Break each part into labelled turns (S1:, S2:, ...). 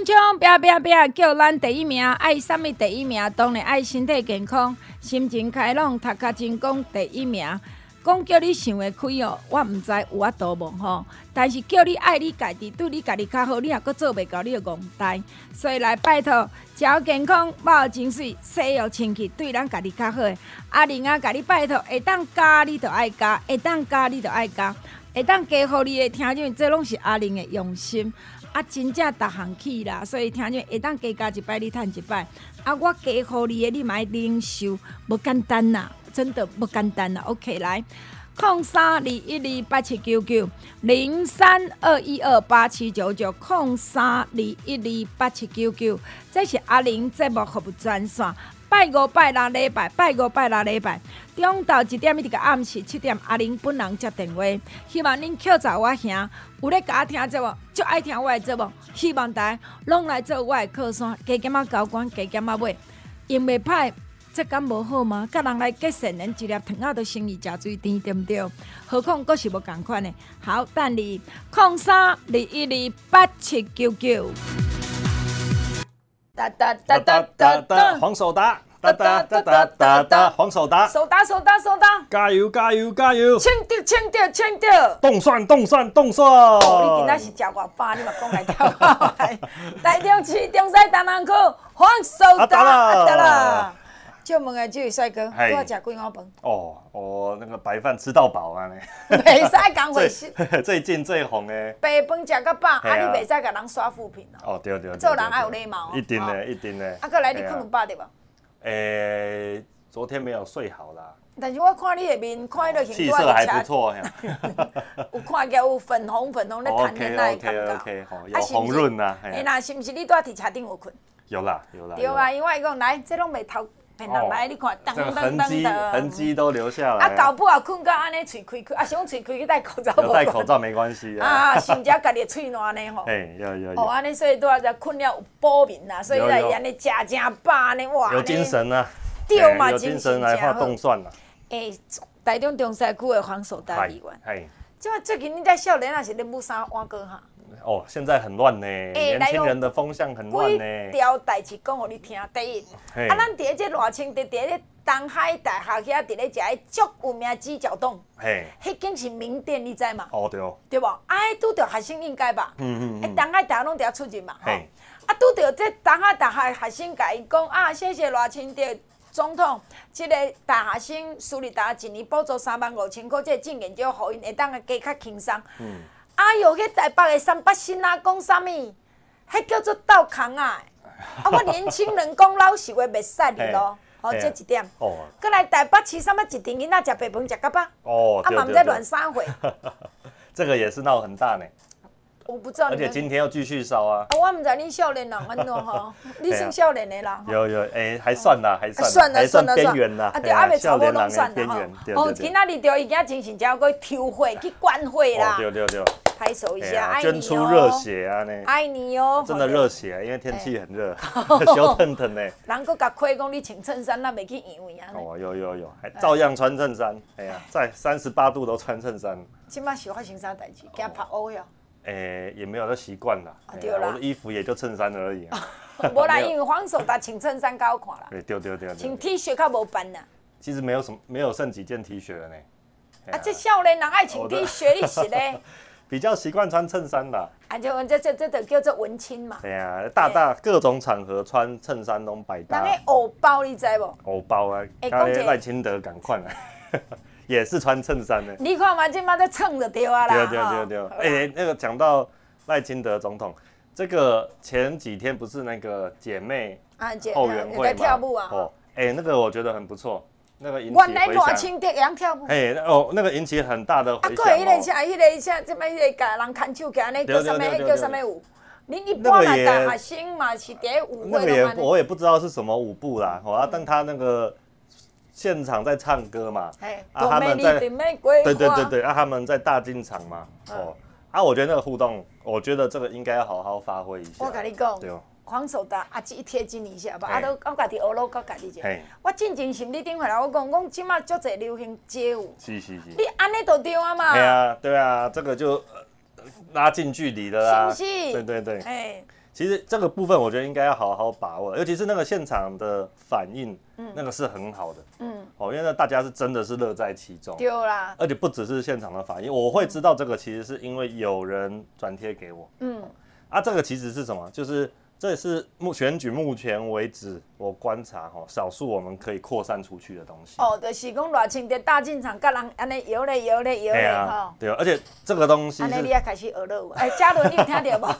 S1: 冲冲！拼拼拼！叫咱第一名，爱什么第一名？当然爱身体健康、心情开朗、读较精工第一名。讲叫你想会开哦，我毋知有法度无吼。但是叫你爱你家己，对你家己较好，你也阁做袂到，你就戆呆。所以来拜托，食健康，无情绪，洗浴清气，对咱家己较好。阿玲啊，甲你拜托，会当加你就爱加，会当加你就爱加，会当加好你的听众，这拢是阿玲的用心。啊，真正逐项去啦，所以听见会当加加一摆，你趁一摆。啊，我加互你的，你嘛爱领受，无简单呐。真的不简单了，OK，来，空三二一二八七九九零三二一二八七九九空三二一二八七九九，这是阿玲节目服务专线，拜五拜六礼拜，拜五拜六礼拜，中昼一点一直到暗时七点，阿玲本人接电话，希望恁口罩我兄有咧甲我听节目，就爱听我诶节目，希望大家拢来做我的靠山，加减仔交关，加减仔买，用袂歹。这敢无好吗？甲人来结善缘，一粒糖仔都生意真水甜，对不对？何况阁是无共款的。好，等你空三二一二八七九九。
S2: 哒哒哒哒哒哒，黄守达，哒哒哒哒哒哒，黄守达，
S1: 守达守达守达，
S2: 加油加油加油！
S1: 签到签到签到，
S2: 动算动算动算。
S1: 哦，你今仔是食外饱，你嘛讲来跳来。台中市中西大南区黄守达，得了。就问下这位帅哥，多少吃几碗饭？
S2: 哦，哦那个白饭吃到饱啊！
S1: 你 袂使讲回事。
S2: 最近最红的
S1: 白饭食到饱，啊你袂使甲人刷负评
S2: 哦，对对。
S1: 做人要有礼貌。
S2: 一定的，一定的。
S1: 啊，过来你困有饱对吧？
S2: 诶，昨天没有睡好啦。
S1: 但是我看你的面，看你
S2: 气色还不错。
S1: 有看见有粉红粉红的谈恋爱感
S2: 觉。有红润呐。
S1: 哎那是不是你在伫车顶有困？
S2: 有啦有啦。
S1: 对啊，因为伊讲来，这拢袂偷。来，你看，
S2: 这个痕迹痕迹都留下来。
S1: 啊，搞不好困到安尼，嘴开开，啊，想嘴开去戴口罩。
S2: 戴口罩没关系 啊。
S1: 啊，甚至家己嘴烂呢吼。
S2: 哎，有有有。
S1: 哦，安尼所以都要在困了有补眠啦，所以来安尼食正饱呢，哇。
S2: 有精神啊。
S1: 对嘛，
S2: 精神来画冻蒜啦。
S1: 诶，台中中西区的黄守达议员。
S2: 哎。
S1: 这最近你在少年也是咧舞三碗糕哈？
S2: 哦，现在很乱呢，年轻人的风向很乱呢。
S1: 条代志讲给你听，第一，啊，咱伫个这热清地，伫个东海大学遐伫咧食个足有名鸡脚冻，嘿，迄间是名店，你知嘛？
S2: 哦对哦，
S1: 对不？哎，拄着学生应该吧？嗯嗯嗯。哎，东海大学拢伫遐出入嘛？嘿，啊，拄着这东海大学学生甲伊讲啊，谢谢热清的总统，这个大学生私立大学一年补助三万五千块，这个证件就互因会当个加较轻松。嗯。哎呦，迄台北的三八新啊，讲啥物？迄叫做倒空啊！啊，我年轻人讲老实话，袂使哩咯。哦，这一点。哦。过来台北市啥物一阵囡仔食白饭食甲饱。哦。啊，嘛毋知乱三回。
S2: 这个也是闹很大呢。
S1: 我不知道。
S2: 而且今天要继续烧啊。
S1: 啊我毋知你少年人安怎吼？你算少年的啦。
S2: 有有，诶，还算啦，还算。
S1: 算了算了
S2: 边缘啦。
S1: 啊，对，阿未差不多拢算啦吼。哦，今仔日就已经精神只要去抽血去灌血啦。
S2: 对对对。
S1: 拍手一下，
S2: 捐出热血啊！呢，
S1: 爱你哟，
S2: 真的热血，因为天气很热，小腾腾呢。
S1: 人搁甲亏讲你穿衬衫，那没去因为啊。
S2: 哦，有有有，还照样穿衬衫。哎呀，在三十八度都穿衬衫。
S1: 起码喜欢穿啥代志，惊拍乌哟。
S2: 诶，也没有都习惯了。对啦，我的衣服也就衬衫而已。
S1: 无啦，因为黄守达穿衬衫较好看啦。
S2: 对对对对。
S1: 穿 T 恤较无办呐。
S2: 其实没有什么，没有剩几件 T 恤了呢。
S1: 啊，这少年人爱穿 T 恤，你是咧？
S2: 比较习惯穿衬衫的，
S1: 啊，就这这这都叫做文青嘛。
S2: 对呀，大大各种场合穿衬衫都百搭。
S1: 那个偶包你知不？
S2: 偶包啊，刚才赖清德赶快来，也是穿衬衫的。
S1: 你看嘛，今嘛在蹭着丢啊啦。
S2: 对对对对，哎，那个讲到赖清德总统，这个前几天不是那个姐妹后援会嘛？
S1: 跳舞啊。哦，
S2: 哎，那个我觉得很不错，那个引起
S1: 原来偌清跳舞。
S2: 哎，哦，那个引起很大的回响。啊，
S1: 过一个下，一个人牵手，叫什么？叫什么舞？你一般来大学生嘛是第舞会。
S2: 那个也我也不知道是什么舞步啦，哦，但他那个现场在唱歌嘛，啊，他们在，对对对对，啊，他们在大进场嘛，哦，啊，我觉得那个互动，我觉得这个应该要好好发挥一下。
S1: 我跟你讲，对。黄守达啊，一贴金一下吧，啊，都我家己学喽，我家己学。我进前是你顶回来，我讲，讲即马足侪流行街舞。
S2: 是是是。
S1: 你安尼都对啊嘛。
S2: 对啊，对啊，这个就拉近距离的啦。
S1: 是不是？
S2: 对对对。哎，其实这个部分我觉得应该要好好把握，尤其是那个现场的反应，那个是很好的。嗯。哦，因为大家是真的是乐在其中。
S1: 丢啦。
S2: 而且不只是现场的反应，我会知道这个其实是因为有人转贴给我。嗯。啊，这个其实是什么？就是。这也是目选举目前为止我观察哈，少数我们可以扩散出去的东西。
S1: 哦，就是讲热情的大进场，跟人安尼摇嘞摇嘞摇嘞哈。
S2: 对啊，而且这个东西。
S1: 安尼你也开始学了，哎，嘉伦你有听到 吗？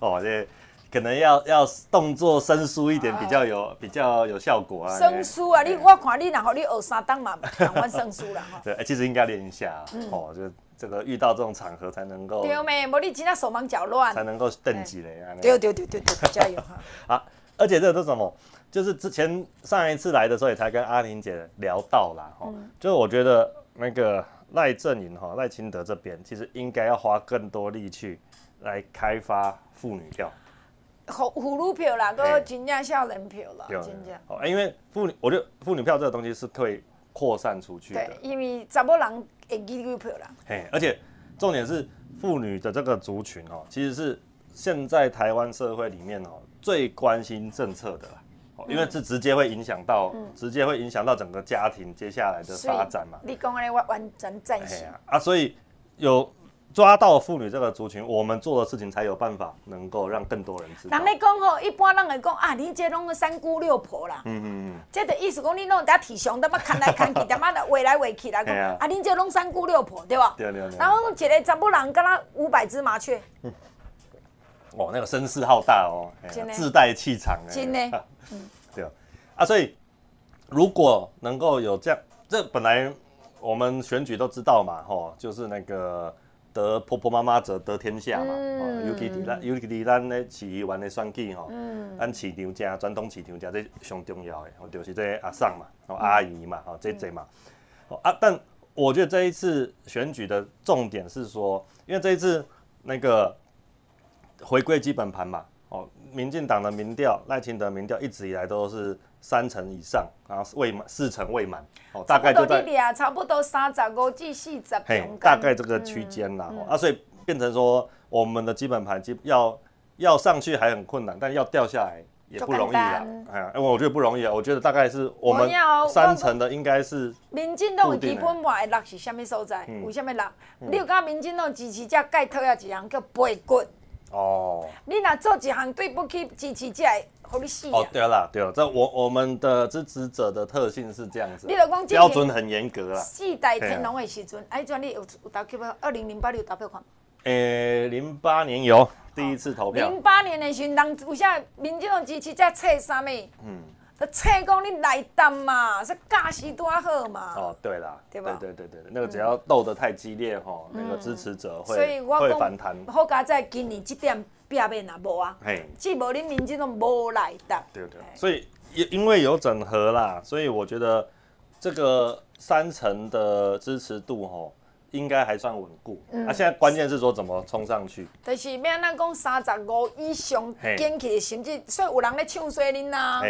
S2: 哦，这可能要要动作生疏一点，比较有比较有效果啊。
S1: 生疏啊，你我看你然后你学三档嘛，台湾生疏了哈。
S2: 对，其实应该练一下哦，就。这个遇到这种场合才能够
S1: 对没？无你今天手忙脚乱，
S2: 才能够登记嘞。
S1: 对对对对对，加油哈！
S2: 啊，而且这个是什么？就是之前上一次来的时候，也才跟阿玲姐聊到啦。哈、嗯，就是我觉得那个赖阵营哈，赖清德这边其实应该要花更多力气来开发妇女票，
S1: 妇妇女票啦，个真正少年票啦，真正。
S2: 哦，因为妇女，我觉得妇女票这个东西是可以扩散出去的，对，
S1: 因为查某人。
S2: 嘿，而且重点是妇女的这个族群哦，其实是现在台湾社会里面哦最关心政策的啦，因为是直接会影响到，直接会影响到整个家庭接下来的发展嘛。
S1: 你讲的我完全赞成
S2: 啊，所以有。抓到妇女这个族群，我们做的事情才有办法能够让更多人知道。
S1: 人咧讲吼，一般人会讲啊，你这拢个三姑六婆啦。嗯嗯嗯。这的意思讲，你拢在体雄，他妈看来看去，他妈的围来围去来讲，啊，你这拢三姑六婆，对吧？对对对。然后一个查某人，跟他五百只麻雀。
S2: 哦，那个声势浩大哦，自带气场。
S1: 真的。
S2: 对啊，所以如果能够有这样，这本来我们选举都知道嘛，吼，就是那个。得婆婆妈妈者得天下嘛，尤其伫咱尤其伫咱咧市议员的选举吼，咱市场正传统市场正这上重要的，就是这阿婶嘛，哦阿姨嘛，哦这这嘛，啊，但我觉得这一次选举的重点是说，因为这一次那个回归基本盘嘛，哦，民进党的民调赖清德民调一直以来都是。三成以上，然后未满四成未满，哦，大概就在
S1: 差不多三十五至四十，
S2: 嘿，大概这个区间啦，啊，所以变成说我们的基本盘基要要上去还很困难，但要掉下来也不容易啦，哎，因为我觉得不容易啊，我觉得大概是我们三成的应该是。
S1: 民进党的基本盘的落是什么所在？为什么落？你有讲民进党支持者盖讨要一项叫背骨？哦，你若做一项对不起支持者。
S2: 哦，对了，对了，这我我们的支持者的特性是这样子，标准很严格啦。
S1: 四代天龙的时阵，哎，专利有有投票，二零零八年有投票款。
S2: 诶，零八年有第一次投票。
S1: 零八年的时阵，人有啥民进党支持者册啥物？嗯，他册讲你来当嘛，说架势多好嘛。
S2: 哦，对啦，对吧？对对对对，那个只要斗得太激烈吼，那个支持者会会反弹。
S1: 好加在今年这点。变变哪无啊？嘿，既无恁民进党无来的。
S2: 对对。所以因因为有整合啦，所以我觉得这个三层的支持度吼，应该还算稳固。嗯。啊，现在关键是说怎么冲上去。
S1: 就是要咱讲三十五以上坚持的甚至，所以有人咧唱衰恁呐。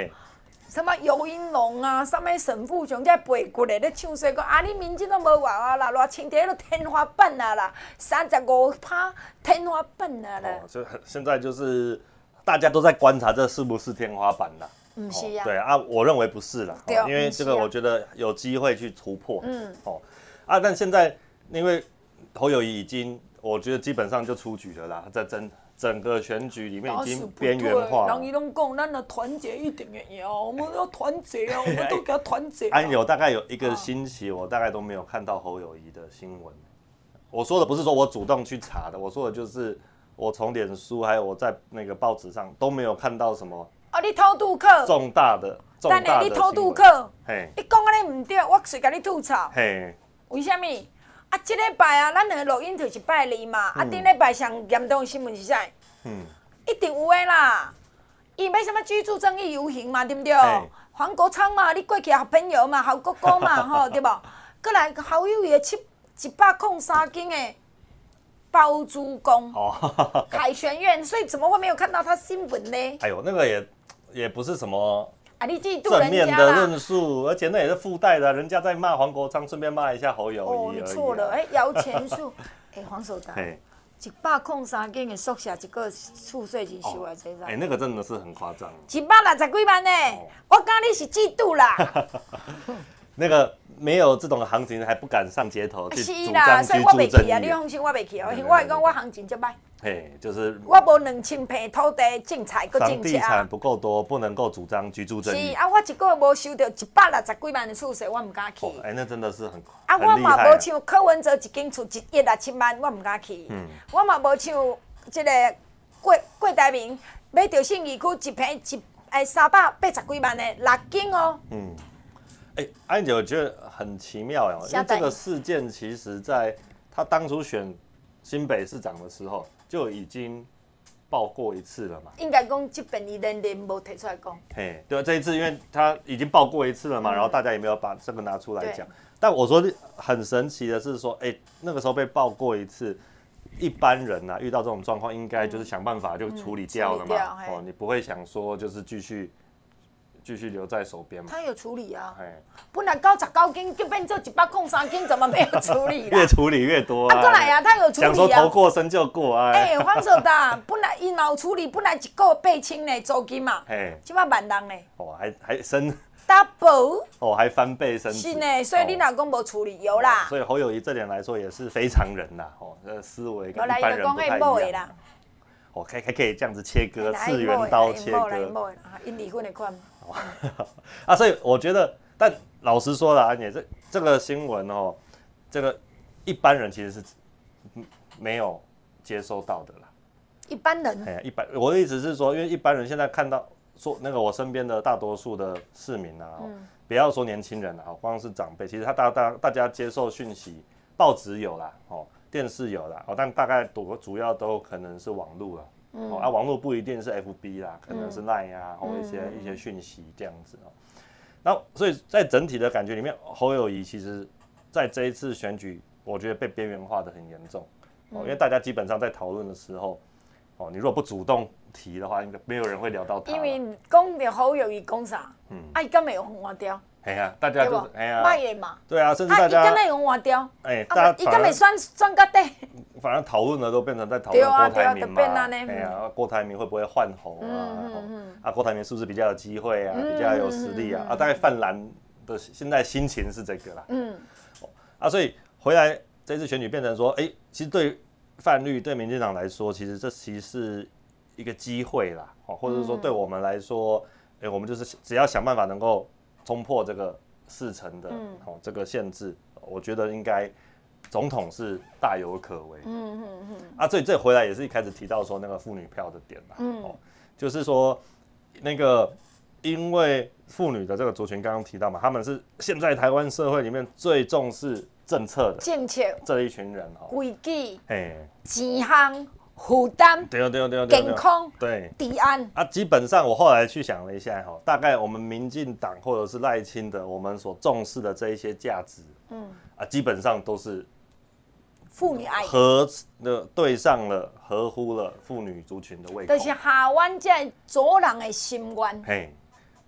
S1: 什么游盈隆啊，什么沈富雄在背过来咧唱衰讲啊，你民进党无话啊啦，热青天都天花板啊啦，三十五趴天花板啊啦。哦，
S2: 就现在就是大家都在观察这是不是天花板啦。
S1: 不是呀。
S2: 对啊，我认为不是啦，因为这个我觉得有机会去突破。嗯。哦，啊，但现在因为侯友宜已经，我觉得基本上就出局了啦，在争。整个选举里面已经边缘化了。人伊拢讲，咱的团结一定会赢，我们要团结啊，我们都给他团结。安有大概有一个星期，我大概都没有看到侯友宜的新闻。我说的不是说我主动去查的，我说的就是我从脸书还有我在那个报纸上都没有看到什么。啊，你偷渡客。重大的
S1: 但是你吐杜克，你讲安尼唔对，我随甲你吐槽。
S2: 嘿，
S1: 为什么？啊，即礼拜啊，咱两个录音就是拜二嘛。嗯、啊，顶礼拜上严重的新闻是啥？嗯，一定有诶啦。伊没什么居住正义游行嘛，对不对？黄国昌嘛，你过去好朋友嘛，好哥哥嘛，吼，对不？过来好友也七一百空三斤诶，包租公哦，凯旋苑，所以怎么会没有看到他新闻呢？
S2: 哎呦，那个也也不是什么。正面的论述，而且那也是附带的，人家在骂黄国昌，顺便骂一下侯友宜哦，你。
S1: 错了，哎，摇钱树，哎，黄守达，一百空三间的宿舍，一个厝税钱收来这
S2: 哎，那个真的是很夸张。
S1: 一百六十几万呢，我讲你是嫉妒啦。
S2: 那个没有这种行情，还不敢上街头去主张居住正义。是
S1: 啦，所以我袂去啊，你放心，我袂去哦，我系讲我行情就歹。
S2: 嘿，就是
S1: 我无两千平土地种菜，搁种
S2: 地产不够多，不能够主张居住正义。
S1: 是啊，我一个月无收到一百六十几万的厝税，我唔敢去。
S2: 哎，那真的是很
S1: 啊，我嘛无像柯文哲一间厝一亿六千万，我唔敢去。嗯，我嘛无像这个郭郭台铭买到信义区一平一哎三百八十几万的六间哦。嗯，
S2: 哎，安姐，我觉得很奇妙哦，因为这个事件其实在他当初选新北市长的时候。就已经报过一次了嘛？
S1: 应该讲这边一连连没提出来讲。
S2: 嘿，对啊，这一次因为他已经报过一次了嘛，嗯、然后大家也没有把这个拿出来讲。但我说很神奇的是说，哎，那个时候被报过一次，一般人啊遇到这种状况，应该就是想办法就处理掉了嘛。嗯、哦，你不会想说就是继续。继续留在手边嘛？
S1: 他有处理啊，本来高十九斤就变做一百空三斤，怎么没有处理？
S2: 越处理越多啊！
S1: 过来啊，他有处理啊。讲
S2: 说头过身就过啊！
S1: 哎，黄守达，本来伊脑处理，本来一个月八千呢，租金嘛，哎，起码万人呢。
S2: 哦，还还升
S1: double，
S2: 哦，还翻倍升值。
S1: 是呢，所以你老公没处理有啦。
S2: 所以侯友谊这点来说也是非常人呐，哦，这思维跟一般人不太一样。哦，还还可以这样子切割，次元刀切割。
S1: 因离婚的款。
S2: 啊，所以我觉得，但老实说了，安姐，这这个新闻哦，这个一般人其实是没有接收到的啦。
S1: 一般人，
S2: 哎，一般，我的意思是说，因为一般人现在看到说那个我身边的大多数的市民啊，嗯、不要说年轻人啊，光是长辈，其实他大大大家接受讯息，报纸有啦，哦，电视有啦，哦，但大概主主要都可能是网络了。哦，啊，网络不一定是 FB 啦，可能是 Line 啊，或一些一些讯息这样子哦。那所以在整体的感觉里面，侯友谊其实在这一次选举，我觉得被边缘化的很严重哦，因为大家基本上在讨论的时候，哦，你如果不主动提的话，应该没有人会聊到他。
S1: 因为讲的侯友谊讲啥，嗯，啊，伊敢没有换掉？
S2: 哎呀，大家就是哎呀，
S1: 卖的嘛，
S2: 对啊，甚至大家，
S1: 伊敢没有换掉？
S2: 哎，大家
S1: 伊敢没选选个对？
S2: 反正讨论的都变成在讨论郭台铭嘛，哎呀，郭台铭会不会换红啊？啊，郭台铭是不是比较有机会啊？比较有实力啊？啊，大概泛蓝的现在心情是这个啦。嗯，啊，所以回来这次选举变成说，哎，其实对泛绿对民进党来说，其实这其实是一个机会啦，哦，或者是说对我们来说，哎，我们就是只要想办法能够冲破这个四成的哦这个限制，我觉得应该。总统是大有可为，嗯嗯嗯，啊，这这回来也是一开始提到说那个妇女票的点嘛，嗯，哦，就是说那个因为妇女的这个族群刚刚提到嘛，他们是现在台湾社会里面最重视政策的，
S1: 政策。
S2: 这一群人哦，
S1: 规矩，哎，钱项负担，对对对对，健康，对，治安。
S2: 啊，基本上我后来去想了一下哈，大概我们民进党或者是赖清德，我们所重视的这一些价值，嗯，啊，基本上都是。
S1: 妇女爱
S2: 合的对上了，合乎了妇女族群的胃口，
S1: 就是下湾在左人的心愿。
S2: 嘿，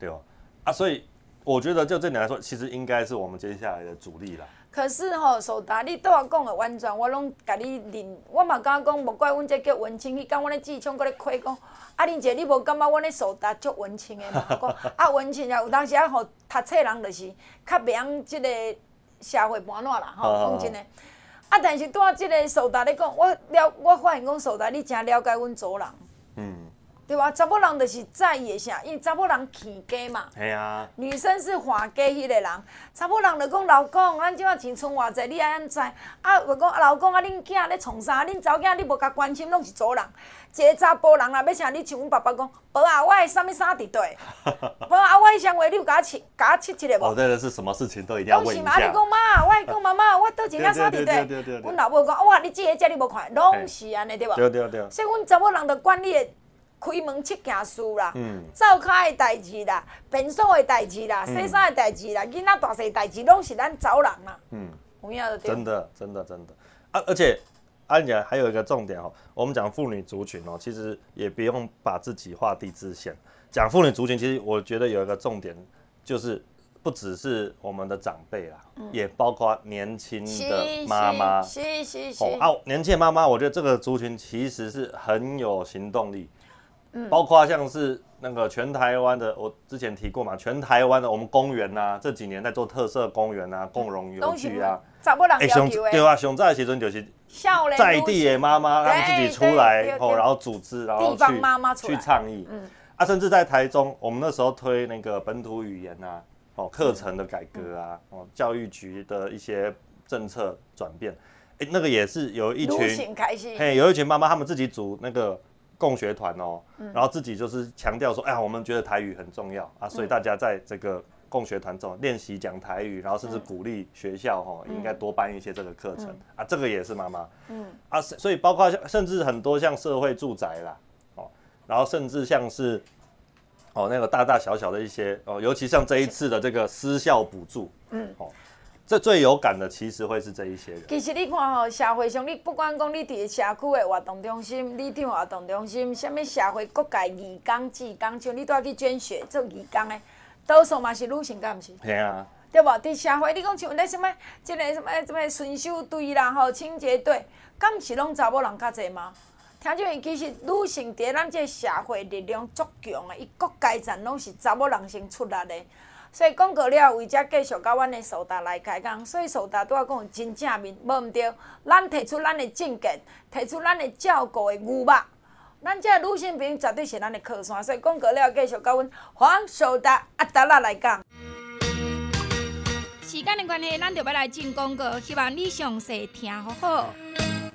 S2: 对哦，啊，所以我觉得就这点来说，其实应该是我们接下来的主力啦。
S1: 可是吼、哦，守达你对我讲的完全，我拢甲你认，我嘛敢讲，无怪阮这叫文青，伊讲阮咧志聪，搁咧亏讲，啊，玲姐你无感觉阮咧苏达足文青的嘛？讲啊，文青啊，有当时啊，吼，读册人就是较袂用即个社会盘烂啦，吼，讲真诶。啊！但是对啊，这个苏达你讲，我了，我发现讲苏达你真了解阮族人，嗯，对吧？查某人就是在意啥，因为查某人起家嘛。
S2: 系啊。
S1: 女生是花家迄个人，查某人就讲老公，咱即满青春偌济，你爱安怎？啊，我讲老公啊，恁囝咧创啥？恁查某囝你无甲关心，拢是祖人。一个查甫人啦要像你像阮爸爸讲，无啊，我的啥物衫伫底，无啊，我的双鞋你有甲我切，甲我切一个无？
S2: 哦，对了，是什么事情都一定要问一下。
S1: 你讲妈，我讲妈妈，我倒一件衫伫佗？阮老母讲，哇，你即个遮你无看，拢是安尼对无？
S2: 对对对。
S1: 所以阮查某人着管你的。开门七件事啦，灶骹的代志啦，便所的代志啦，洗衫的代志啦，囡仔大细代志，拢是咱查某人啦。嗯，有影的对。
S2: 真的，真的，真的。啊，而且安姐还有一个重点哦，我们讲妇女族群哦，其实也不用把自己画地自限。讲妇女族群，其实我觉得有一个重点，就是不只是我们的长辈啦，嗯、也包括年轻的妈妈。
S1: 是是
S2: 是。哦，啊，年轻的妈妈，我觉得这个族群其实是很有行动力。包括像是那个全台湾的，我之前提过嘛，全台湾的我们公园呐、啊，这几年在做特色公园啊，共融游具啊，
S1: 哎，熊
S2: 对啊，熊在其中就是在地的妈妈，他们自己出来后，然后组织，然后去去倡议，嗯，啊，甚至在台中，我们那时候推那个本土语言啊，哦，课程的改革啊，哦，教育局的一些政策转变，哎，那个也是有一群，嘿，有一群妈妈，他们自己组那个。共学团哦，然后自己就是强调说，哎呀，我们觉得台语很重要啊，所以大家在这个共学团中练习讲台语，然后甚至鼓励学校哈，应该多办一些这个课程啊，这个也是妈妈，嗯。啊，所以包括像甚至很多像社会住宅啦，哦，然后甚至像是哦那个大大小小的一些哦，尤其像这一次的这个私校补助，嗯，哦。这最有感的其实会是这一些人。
S1: 其实你看吼，社会上你不管讲你伫社区的活动中心、里长活动中心，什么社会各界义工、志工，像你都要去捐血做义工的，多数嘛是女性，敢毋是？
S2: 系啊。
S1: 对无？伫社会你讲像咧什么，这个什物什物巡守队啦吼，清洁队，敢毋是拢查某人较济吗？听这其实女性伫咱即个社会力量足强的，伊各阶层拢是查某人先出来的。所以讲过了，为遮继续甲阮的苏达来开讲。所以苏达拄仔讲真正面，无毋对。咱提出咱的政见，提出咱的照顾的牛肉，咱这女性朋友绝对是咱的靠山。所以讲过了，继续甲阮黄苏达阿达拉来讲。时间的关系，咱就要来进广告，希望你详细听好好。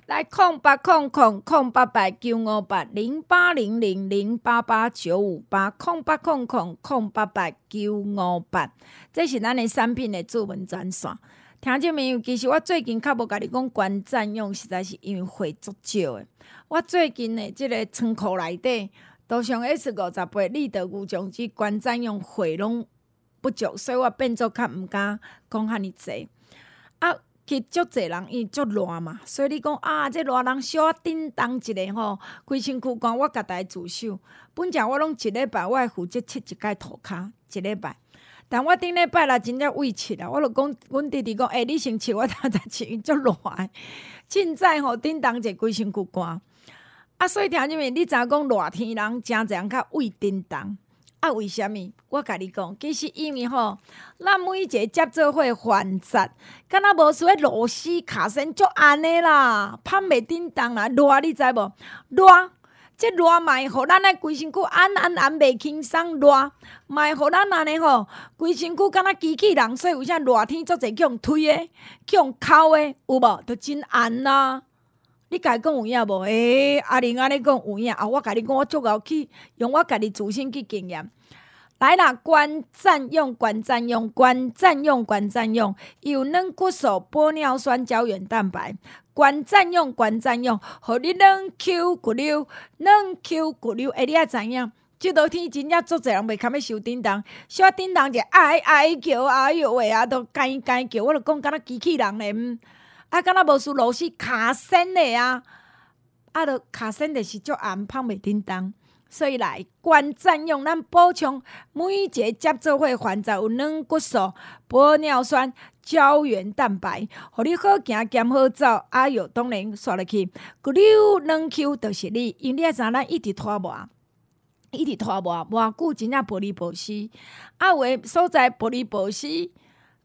S1: 来空八空空空八八九五八零八零零零八八九五八空八空空空八八九五八，这是咱的产品的主文专线。听众朋友，其实我最近较无甲你讲关占用，实在是因为货足少的。我最近的即个仓库内底，都上 S 五十八立德无将之关占用货拢不足，所以我变做较毋敢讲遐尼济啊。去足侪人伊足热嘛，所以你讲啊，这热人小叮当一个吼，规身躯干我家己自首。本正我拢一礼拜，我会负责切一摆涂骹一礼拜。但我顶礼拜啦，真正胃切啦，我就讲，阮弟弟讲，诶、欸，你先切，我才才切，足热诶。凊彩吼，叮当者规身躯干。啊，所以听入面，你知影讲热天人诚侪人较胃叮当。啊，为虾米？我甲你讲，其实因为吼，咱每一个接做伙烦杂，敢若无说螺丝卡身足安尼啦，芳袂叮当啦，热你知无？热，即热卖互咱诶规身躯安安安袂轻松，热卖互咱安尼吼，规身躯敢若机器人，所以有啥热天做侪叫人推诶，叫人哭诶，有无？着真安啦。你家讲有影无？诶、欸，阿玲安尼讲有影啊！我甲你讲，我足够去用我家己自身去经验。来啦，关占用，关占用，关占用，关占用，有软骨素、玻尿酸、胶原蛋白。管占用，管占用，互你软 Q 骨溜，软 Q 骨溜。哎，你爱知影？即落天真正足侪人袂堪要收叮当，收叮当就哀哀叫，哎哟喂啊，都干干叫，我着讲敢若机器人咧。啊，敢若无输螺丝卡身的啊，啊，着卡身的是足暗胖袂叮当，所以来关占用咱补充每一个接做伙患者有软骨素、玻尿酸、胶原蛋白，互你好行兼好走。哎哟，当然刷落去，骨溜软 Q 着是你，因为你知影咱一直拖磨，一直拖磨，偌久真正玻璃薄丝，啊，有诶所在玻璃薄丝，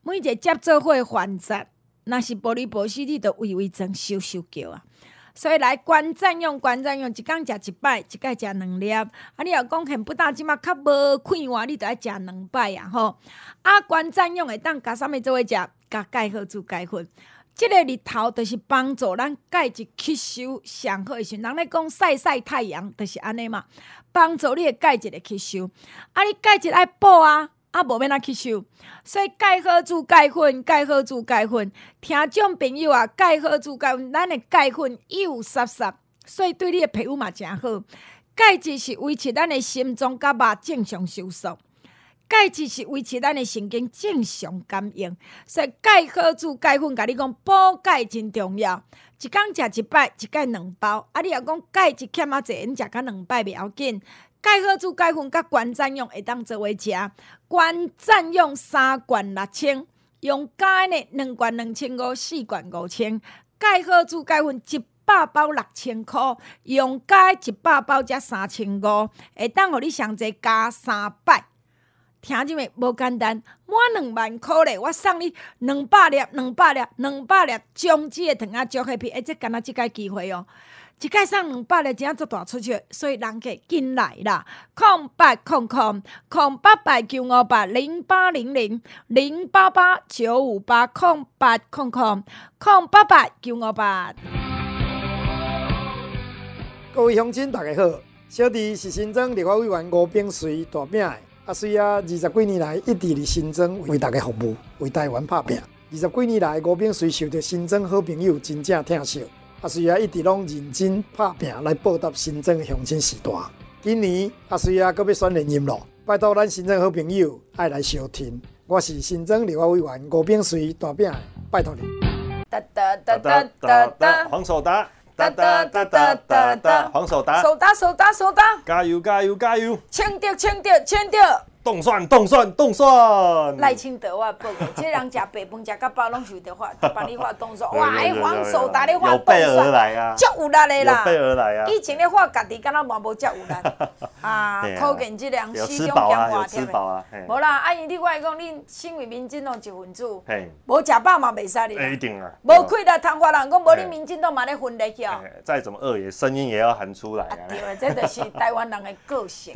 S1: 每一个接做伙患者。若是玻璃薄丝，你着微微整收收叫啊！所以来关赞用关赞用，一工食一摆，一摆食两粒。啊，你若讲现不大，即马较无快活，你着爱食两摆啊吼。啊，关赞用会当甲啥物做伙食？甲钙好珠钙粉。即个日头着是帮助咱钙质吸收上好诶时，人咧讲晒晒太阳，着是安尼嘛，帮助你诶钙质诶吸收。啊，你钙质爱补啊，啊无免哪吸收。所以钙好珠钙粉，钙好珠钙粉，听众朋友啊，钙好珠钙粉，咱诶钙粉幼实实，所以对你诶皮肤嘛诚好。钙质是维持咱诶心脏甲肉正常收缩。钙质是维持咱的神经正常感应，所以钙好珠钙粉，甲你讲补钙真重要。一工食一摆，一摆两包。啊，你若讲钙质欠啊侪，你食甲两摆袂要紧。钙好珠钙粉甲关占用会当做伙食，关占用三罐六千，用钙呢两罐两千五，四罐五千。钙好珠钙粉一百包六千箍，用钙一百包才三千五，会当互你上侪加三百。听入没？无简单，满两万块咧！我送你两百粒，两百粒，两百粒姜子的糖仔焦黑皮，而且干那即个机会哦，一摆送两百粒，真正做大出去，所以人客紧来啦！空八空空空八八九五八零八零零零八八九五八空八空空空八八九五八。
S3: 各位乡亲，大家好，小弟是新庄立法委员吴秉随大名。阿水啊，二十几年来一直伫新庄为大家服务，为台湾拍拼。二十几年来，吴秉随受到新庄好朋友真正疼惜。阿水啊，一直拢认真拍拼来报答新庄乡亲时代。今年阿水啊，搁要选连任咯，拜托咱新增好朋友爱来相挺。我是新增立法委员吴炳水大饼，拜托你。
S1: 哒哒哒哒哒哒，
S2: 黄守达。哒哒哒哒哒哒，黄守达，
S1: 守达守达守达，
S2: 加油加油加油！
S1: 签掉签掉签到。
S2: 冻蒜，冻蒜，冻蒜。
S1: 赖清德我报过，这人食白饭食到饱拢是有得发，就帮你画冻蒜。哇，哎，黄守达你画冻蒜，足有力的啦。
S2: 有备而来啊！
S1: 以前咧发家己，敢若嘛无足有力。啊，可见这人思想变化添。无啦，阿姨你我来讲，你身为民进党一份子，无食饱嘛袂使哩。
S2: 一定啊。
S1: 无亏了，谈话人讲，无你民进党嘛咧分裂去哦。
S2: 再怎么恶也，声音也要喊出来。
S1: 对啊，这就是台湾人的个性。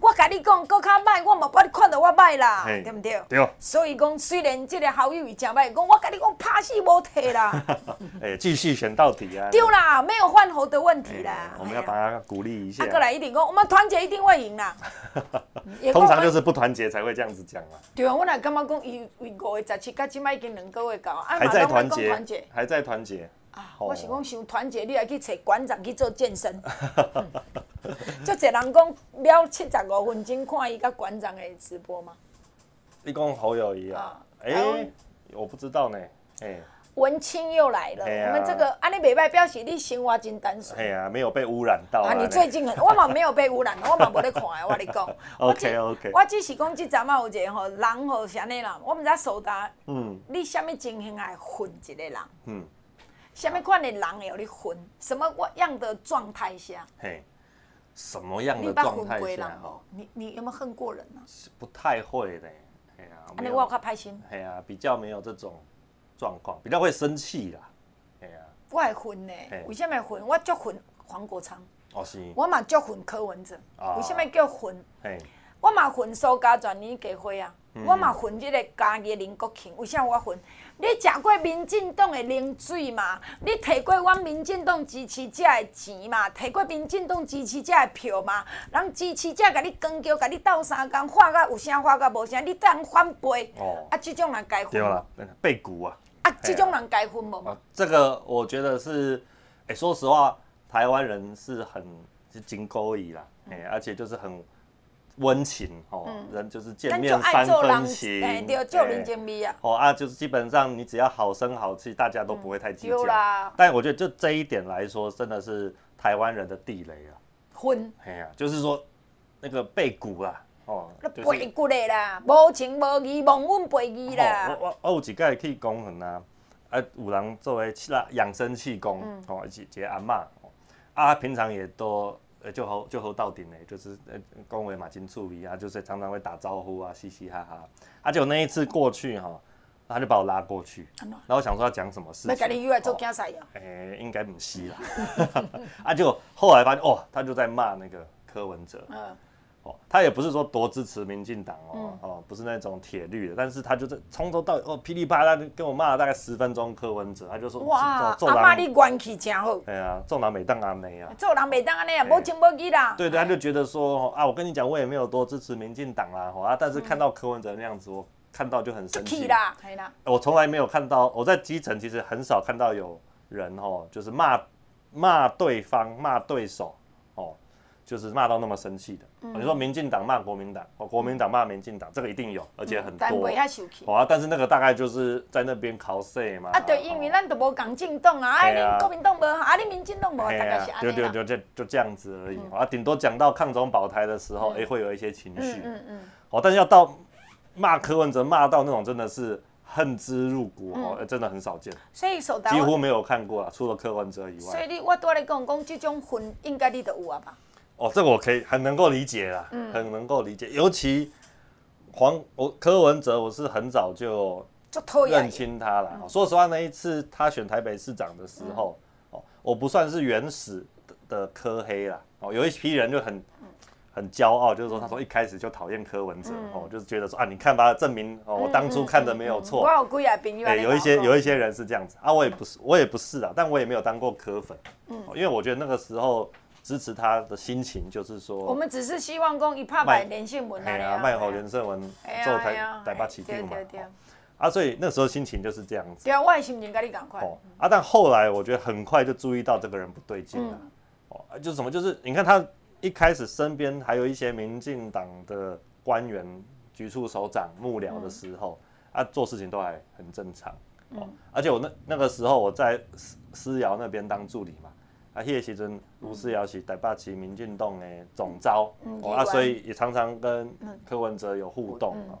S1: 我甲你讲，阁较歹，我嘛把你看到我歹啦，对不对？
S2: 对。
S1: 所以讲，虽然这个好友伊诚歹，讲我甲你讲，拍死无退啦。
S2: 哎，继续选到底啊！
S1: 对啦，没有换候的问题啦。
S2: 我们要把他鼓励一下。
S1: 啊，过来一定讲，我们团结一定会赢啦。
S2: 通常就是不团结才会这样子讲嘛。
S1: 对啊，我来感觉讲，伊为五月十七到今麦已经两个月到，
S2: 还在团结，还在团结。
S1: 啊，我是讲想团结，你来去找馆长去做健身。就这人讲了七十五分钟看伊甲馆长的直播吗？
S2: 你讲侯友谊啊？哎，我不知道呢。哎，
S1: 文青又来了。我们这个安尼袂歹，表示你生活真单纯。
S2: 哎呀，没有被污染到。
S1: 啊，你最近很，我嘛没有被污染，我嘛 无咧看的。我跟你讲。
S2: OK OK。
S1: 我只是讲这阵嘛有一个吼人吼啥呢啦？我们在守达。嗯。你什么情形来混一个人？嗯。什么款的人会有你混？什么样的状态下？嘿。
S2: 什么样的状态下？
S1: 你你有没有恨过人呢？
S2: 不太会的，哎呀，
S1: 你我较歹心，
S2: 哎呀，比较没有这种状况，比较会生气啦，哎呀，
S1: 我会恨呢，为什么恨？我足恨黄国昌，
S2: 哦是，
S1: 我嘛足恨柯文哲，为什么叫恨？我嘛恨苏家全年计会啊，我嘛恨这个嘉义林国庆，为啥我恨？你食过民进党的冷水嘛？你摕过阮民进党支持者的钱嘛？摕过民进党支持者的票嘛？人支持者甲你光叫，甲你斗三工，话甲有声，话甲无声，你当反背？哦，啊，这种人该分。对
S2: 啦，背骨啊！
S1: 啊，这种人该分无？
S2: 这个我觉得是，哎、欸，说实话，台湾人是很是真勾引啦，哎、欸，而且就是很。温情哦，人就是见面三分情，
S1: 哎对，就人情味啊。
S2: 哦啊，就是基本上你只要好声好气，大家都不会太计较。但我觉得就这一点来说，真的是台湾人的地雷啊。
S1: 婚。
S2: 哎呀，就是说那个背骨啊，哦，
S1: 背骨的啦，无情无义，忘恩背义啦。
S2: 我我有一个去讲很啊，啊，有人作为气养生气功哦，一个阿嬷，啊，平常也都。呃，就好就好到顶嘞，就是呃，恭维马金处理啊，就是常常会打招呼啊，嘻嘻哈哈。啊，就那一次过去哈，他就把我拉过去，然后我想说要讲什么事情，
S1: 没跟你约来做竞赛呀？
S2: 哎、欸，应该不是啦，啊，结果后来发现哦，他就在骂那个柯文哲，嗯，哦，他也不是说多支持民进党哦，嗯、哦，不是那种铁律的，但是他就是从头到尾哦噼里啪啦跟我骂了大概十分钟柯文哲，他就说
S1: 哇，阿妈你元气真好，
S2: 对啊，做人每当阿妹啊，
S1: 做人每当阿妹啊，无情无义啦，
S2: 对对，他就觉得说啊，我跟你讲，我也没有多支持民进党啦，啊，但是看到柯文哲那样子我。看到就很生气。啦，我从来没有看到，我在基层其实很少看到有人哦，就是骂骂对方、骂对手哦，就是骂到那么生气的。你说民进党骂国民党，哦，国民党骂民进党，这个一定有，而且很多。好啊，但是那个大概就是在那边考试嘛。啊，
S1: 对，因为咱都无共进党啊，啊，你国民党无，啊，你民进党无，大概是安尼啦。
S2: 就就就就这样子而已。啊，顶多讲到抗中保台的时候，哎，会有一些情绪。嗯嗯。哦，但是要到。骂柯文哲骂到那种真的是恨之入骨哦，嗯、真的很少见，所以几乎没有看过啊，除了柯文哲以外。
S1: 所以你我多来讲讲，这种恨应该你都有啊吧？
S2: 哦，这个我可以很能够理解啦，嗯、很能够理解。尤其黄我柯文哲，我是很早就认清他了。嗯、说实话，那一次他选台北市长的时候，哦、嗯，我不算是原始的柯黑啦。哦，有一批人就很。很骄傲，就是说，他说一开始就讨厌柯文哲，哦，就是觉得说啊，你看吧，证明哦，我当初看的没有错。我有
S1: 贵啊，朋友。
S2: 有一些有一些人是这样子啊，我也不是，我也不是啊，但我也没有当过柯粉，嗯，因为我觉得那个时候支持他的心情就是说，我
S1: 们只是希望讲一拍卖连胜文
S2: 啊，卖好连胜文做台台北市长嘛，啊，所以那时候心情就是这样子。
S1: 对啊，我的心情跟你赶快。
S2: 哦啊，但后来我觉得很快就注意到这个人不对劲了，哦，就是什么，就是你看他。一开始身边还有一些民进党的官员、局处首长、幕僚的时候，嗯、啊，做事情都还很正常。哦，嗯、而且我那那个时候我在思思瑶那边当助理嘛，啊，那个时阵吴思瑶是台北市民进党的总召，嗯、哦，啊，所以也常常跟柯文哲有互动啊。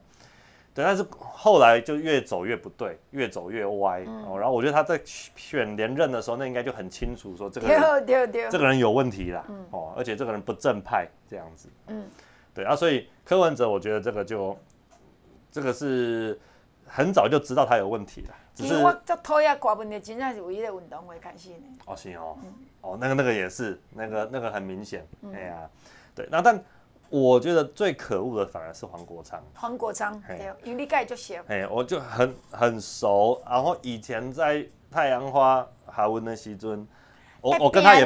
S2: 对，但是后来就越走越不对，越走越歪、嗯、哦。然后我觉得他在选连任的时候，那应该就很清楚说这个人，这个人有问题啦，嗯、哦，而且这个人不正派这样子。嗯，对啊，所以柯文哲，我觉得这个就这个是很早就知道他有问题了。只是我这
S1: 讨厌刮粪的，真正是唯一的运动会开始的。
S2: 哦，是哦，嗯、哦，那个那个也是，那个那个很明显。嗯、哎呀，对，那但。我觉得最可恶的反而是黄国昌。
S1: 黄国昌，对，因为你盖就写。
S2: 哎，我就很很熟，然后以前在太阳花哈文的时阵，我我跟他也，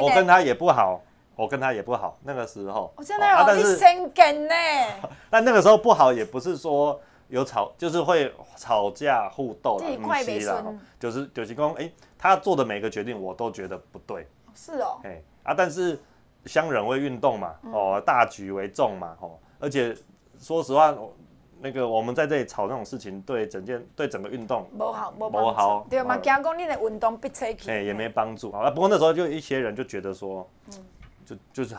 S2: 我跟他也不好，我跟他也不好。那个时候，
S1: 我真的有你生根呢。
S2: 但那个时候不好，也不是说有吵，就是会吵架互斗的东西啦。就是就是说，哎，他做的每个决定，我都觉得不对。
S1: 是哦。
S2: 哎啊，但是。乡人为运动嘛，哦，大局为重嘛，哦，而且说实话，那个我们在这里吵那种事情，对整件对整个运动
S1: 不好，不好，对嘛？讲讲你的运动被扯气，
S2: 哎，也没帮助啊。不过那时候就一些人就觉得说，嗯，就就是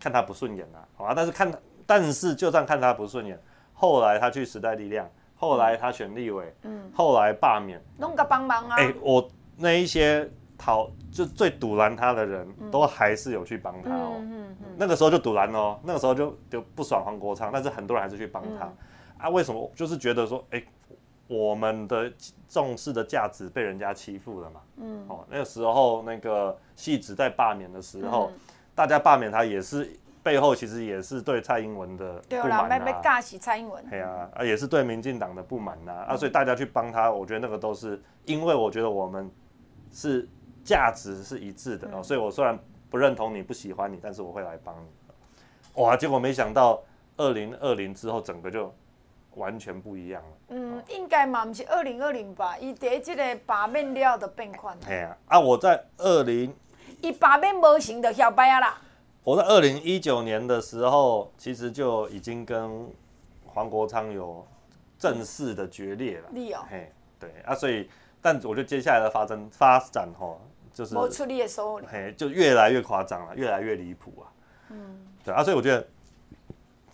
S2: 看他不顺眼啦，好啊。但是看，但是就算看他不顺眼，后来他去时代力量，后来他选立委，嗯，后来罢免，
S1: 弄个帮忙啊。
S2: 哎，我那一些。讨就最堵拦他的人都还是有去帮他哦，嗯嗯嗯、那个时候就堵拦哦，那个时候就就不爽黄国昌，但是很多人还是去帮他，嗯、啊，为什么？就是觉得说，哎、欸，我们的重视的价值被人家欺负了嘛，嗯，哦，那个时候那个戏子在罢免的时候，嗯、大家罢免他也是背后其实也是对蔡英文的不满啊，被尬死蔡英文，对啊，啊也是对民进党的不满呐，啊，所以大家去帮他，我觉得那个都是因为我觉得我们是。价值是一致的哦，所以我虽然不认同你，不喜欢你，但是我会来帮你。哇，结果没想到二零二零之后，整个就完全不一样了。
S1: 嗯，应该嘛，不是二零二零吧？伊在这个把面料的变款。
S2: 哎呀，啊，我在二零，
S1: 伊把面无型就晓败啊啦。
S2: 我在二零一九年的时候，其实就已经跟黄国昌有正式的决裂了。你哦，嘿，对啊，所以，但我觉得接下来的发生发展吼。就是，嘿，就越来越夸张了，越来越离谱啊。嗯，对啊，所以我觉得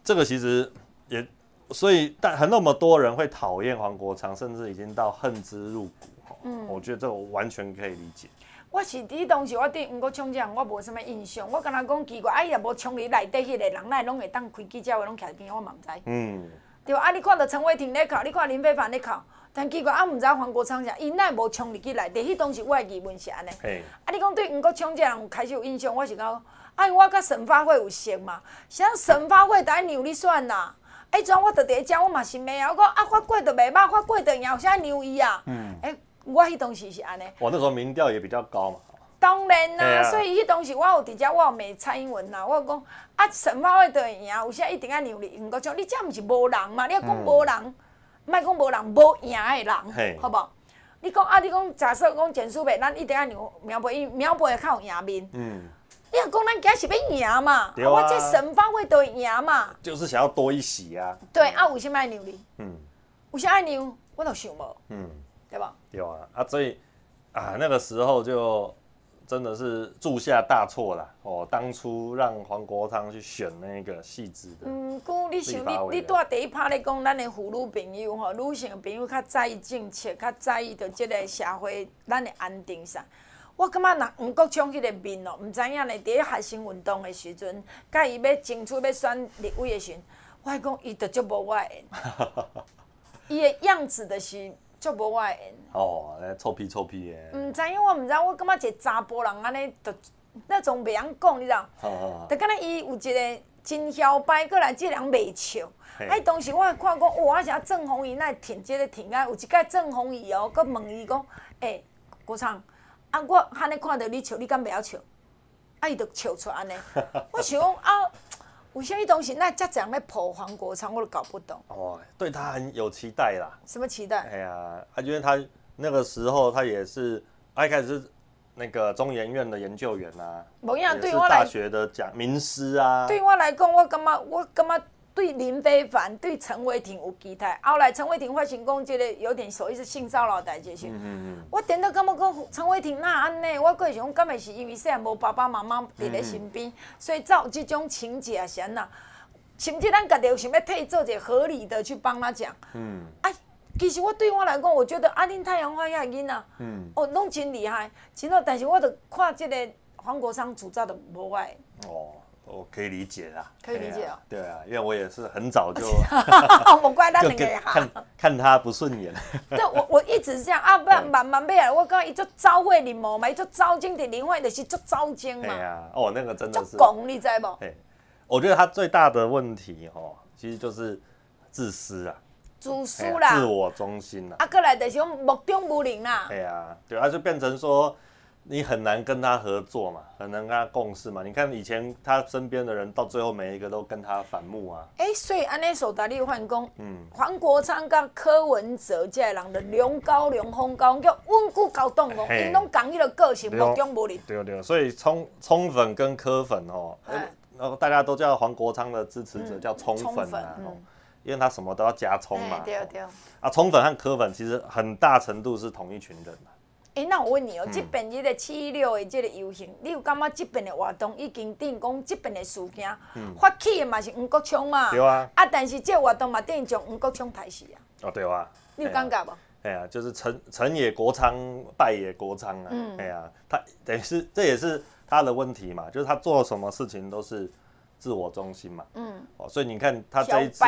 S2: 这个其实也，所以但很那么多人会讨厌黄国昌，甚至已经到恨之入骨。嗯，我觉得这我完全可以理解。
S1: 我是第当时我对黄国昌这样，我无什么印象。我敢若讲奇怪，哎呀，无冲入内底迄个人，那拢会当开记者会拢徛在边，我嘛毋知。嗯。对？啊，你看到陈伟霆咧哭，你看林非凡咧哭，但奇怪啊，毋知黄国昌啥，伊奈无冲入去内底，迄当时我的疑问是安尼。
S2: 嘿
S1: 啊，你讲对黄国昌这人有开始有印象，我是讲，啊，我甲沈发会有熟嘛，像沈发会在让你算啦。哎，昨我伫第一只，我嘛是骂啊，我讲啊，法官都袂歹，发过都赢，有啥让伊啊？嗯。哎，我迄当时是安尼。
S2: 我那时候民调也比较高嘛。
S1: 当然啦、啊，
S2: 啊、
S1: 所以迄当时我有伫遮，我有骂蔡英文啦，我讲啊，沈发会都会赢，有啥一定要让你吴国昌？你这毋是无人嘛？你要讲无人，莫讲无人，无赢的人，
S2: 嘿
S1: 好无？你讲啊，你讲假设讲简书培，咱一定要让苗培，因苗培会较有赢面。嗯。你若讲咱今是要赢嘛？啊，啊，我这沈发会都会赢嘛？
S2: 就是想要多一席啊。
S1: 对啊，为什么爱让你？
S2: 嗯。
S1: 为啥爱让？我都想无。
S2: 嗯。
S1: 对吧？
S2: 有啊啊，所以啊，那个时候就。真的是铸下大错了哦！当初让黄国昌去选那个细致的，嗯，姑，你想你你带第一趴咧讲，咱的妇女朋友吼，女性朋友较在意政策，较在意着这个社会咱的安定啥。我感觉那吴国昌迄个面哦，毋知影咧，伫学生运动的时阵，甲伊要争取要选立委的时阵，我还讲伊着足无我缘，伊的样子的是。就无我缘哦，臭屁臭屁的。毋知影，我毋知，我感觉一个查甫人安尼，就那种袂晓讲，你知道？哦哦。就敢若伊有一个真嚣摆过来，这人袂笑。哎，当时我看讲，哇，这郑弘仪那停即个停啊，有一届郑弘仪哦，佮问伊讲，哎，国昌，啊，我安尼看到你笑，你敢袂晓笑？啊，伊就笑出安尼。我想讲啊。有些东西那家长在捧黄国昌，我都搞不懂。哦，对他很有期待啦。什么期待？哎呀，啊，因为他那个时候他也是，他一开始是那个中研院的研究员啊，也是大学的讲名师啊。对我来讲，我感觉我感觉。对林非凡、对陈伟霆有期待，后来陈伟霆发生讲，这个有点所谓是性骚扰代志是。嗯嗯我点到感觉讲陈伟霆那安呢？我个想讲，敢会是因为现在无爸爸妈妈伫咧身边，嗯、所以造即种情节啊，先呐。甚至咱家己有想要替做一个合理的去帮他讲。嗯。哎，其实我对我来讲，我觉得阿林太阳花遐囡仔，嗯，哦，拢真厉害，真好。但是我得看即个黄国昌主造的无爱。哦。我可以理解啦，可以理解啊，对啊，因为我也是很早就，我怪他那个看看他不顺眼。对，我我一直是这样啊，不然慢慢变，我刚刚一做招会林某嘛，一做招精的林慧的是做招精嘛。对啊，哦，那个真的是。功你知不？对，我觉得他最大的问题哦，其实就是自私啊，自私啦，自我中心啦。啊，过来就是目中无人啦。对啊，对啊，就变成说。你很难跟他合作嘛，很难跟他共事嘛。你看以前他身边的人，到最后每一个都跟他反目啊。哎、欸，所以安尼说，大力换工，嗯，黄国昌跟柯文哲这人的龙高龙风高叫稳固搞动哦，因拢讲伊个个性目中无人。对对，所以冲冲粉跟柯粉哦，然后大家都叫黄国昌的支持者叫冲粉啊，因为他什么都要加葱嘛。对对。啊，冲粉和柯粉其实很大程度是同一群人嘛。哎、欸，那我问你哦、喔，这边这个七一六的这个游行，你有感觉这边的活动已经等于讲这边的事件、嗯、发起的嘛是吴国昌嘛？对啊。啊，但是这活动嘛等于将吴国昌抬死啊。哦，对啊。你有感觉不？哎呀、啊啊，就是成成也国昌，败也国昌啊。嗯。哎呀、啊，他等于是这也是他的问题嘛，就是他做什么事情都是自我中心嘛。嗯。哦，所以你看他这一次，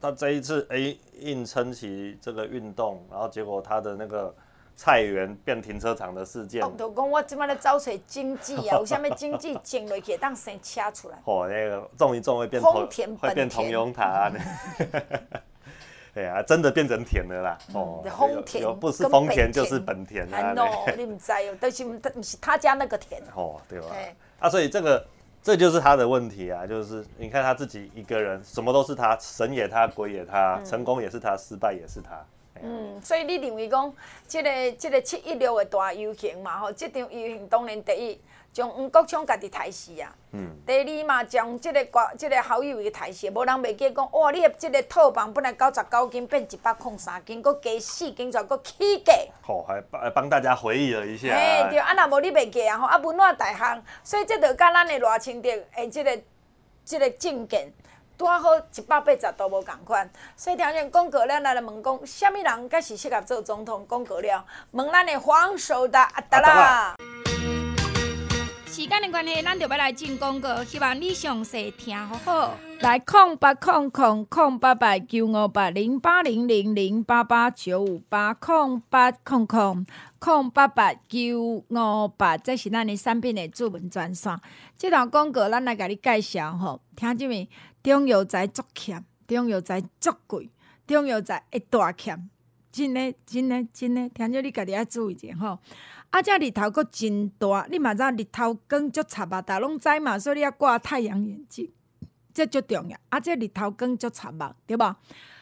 S2: 他这一次哎硬撑起这个运动，然后结果他的那个。菜园变停车场的事件，哦，就讲我即摆咧找找经济啊，有啥物经济种落去当生车出来。哦，那个种一种会变同，会变同荣塔呢。哎呀，真的变成田了啦。哦，丰田不是丰田就是本田啊。你唔知哦，但是不是他家那个田。哦，对吧？啊，所以这个这就是他的问题啊，就是你看他自己一个人，什么都是他，神也他，鬼也他，成功也是他，失败也是他。嗯，所以你认为讲，即个即个七一六的大游行嘛，吼，即场游行当然第一，将吴国昌家己抬死啊。嗯。第二嘛，将即个国这个好友伊抬死，无人袂记讲，哇，你的即个套房本来九十九斤变一百零三斤，搁加四斤，再搁起价。好，还帮帮大家回忆了一下。哎，对，啊，若无你袂记啊，吼，啊，文化大项，所以即着甲咱的偌清德诶，即个即个政见。多好一百八十都无共款，所以听见讲过了，来来问讲，什么人才是适合做总统？讲过了，问咱的黄守达阿达啦。
S1: 时间的关系，咱就要来进广告，希望你详细听好好。来，空八空空空八八九五八零八零零零八八九五八空八空空空八八九五八，这是咱的产品的主文专线。这段广告，咱来给你介绍吼，听见没？中药材足欠，中药材足贵，中药材会大欠，真的真的真的，听着你家己要注意者吼。啊，这日头阁真大，你嘛知日头光足插目，大拢知嘛，所以你要挂太阳眼镜，这足重要。啊，这日头光足插目，对无？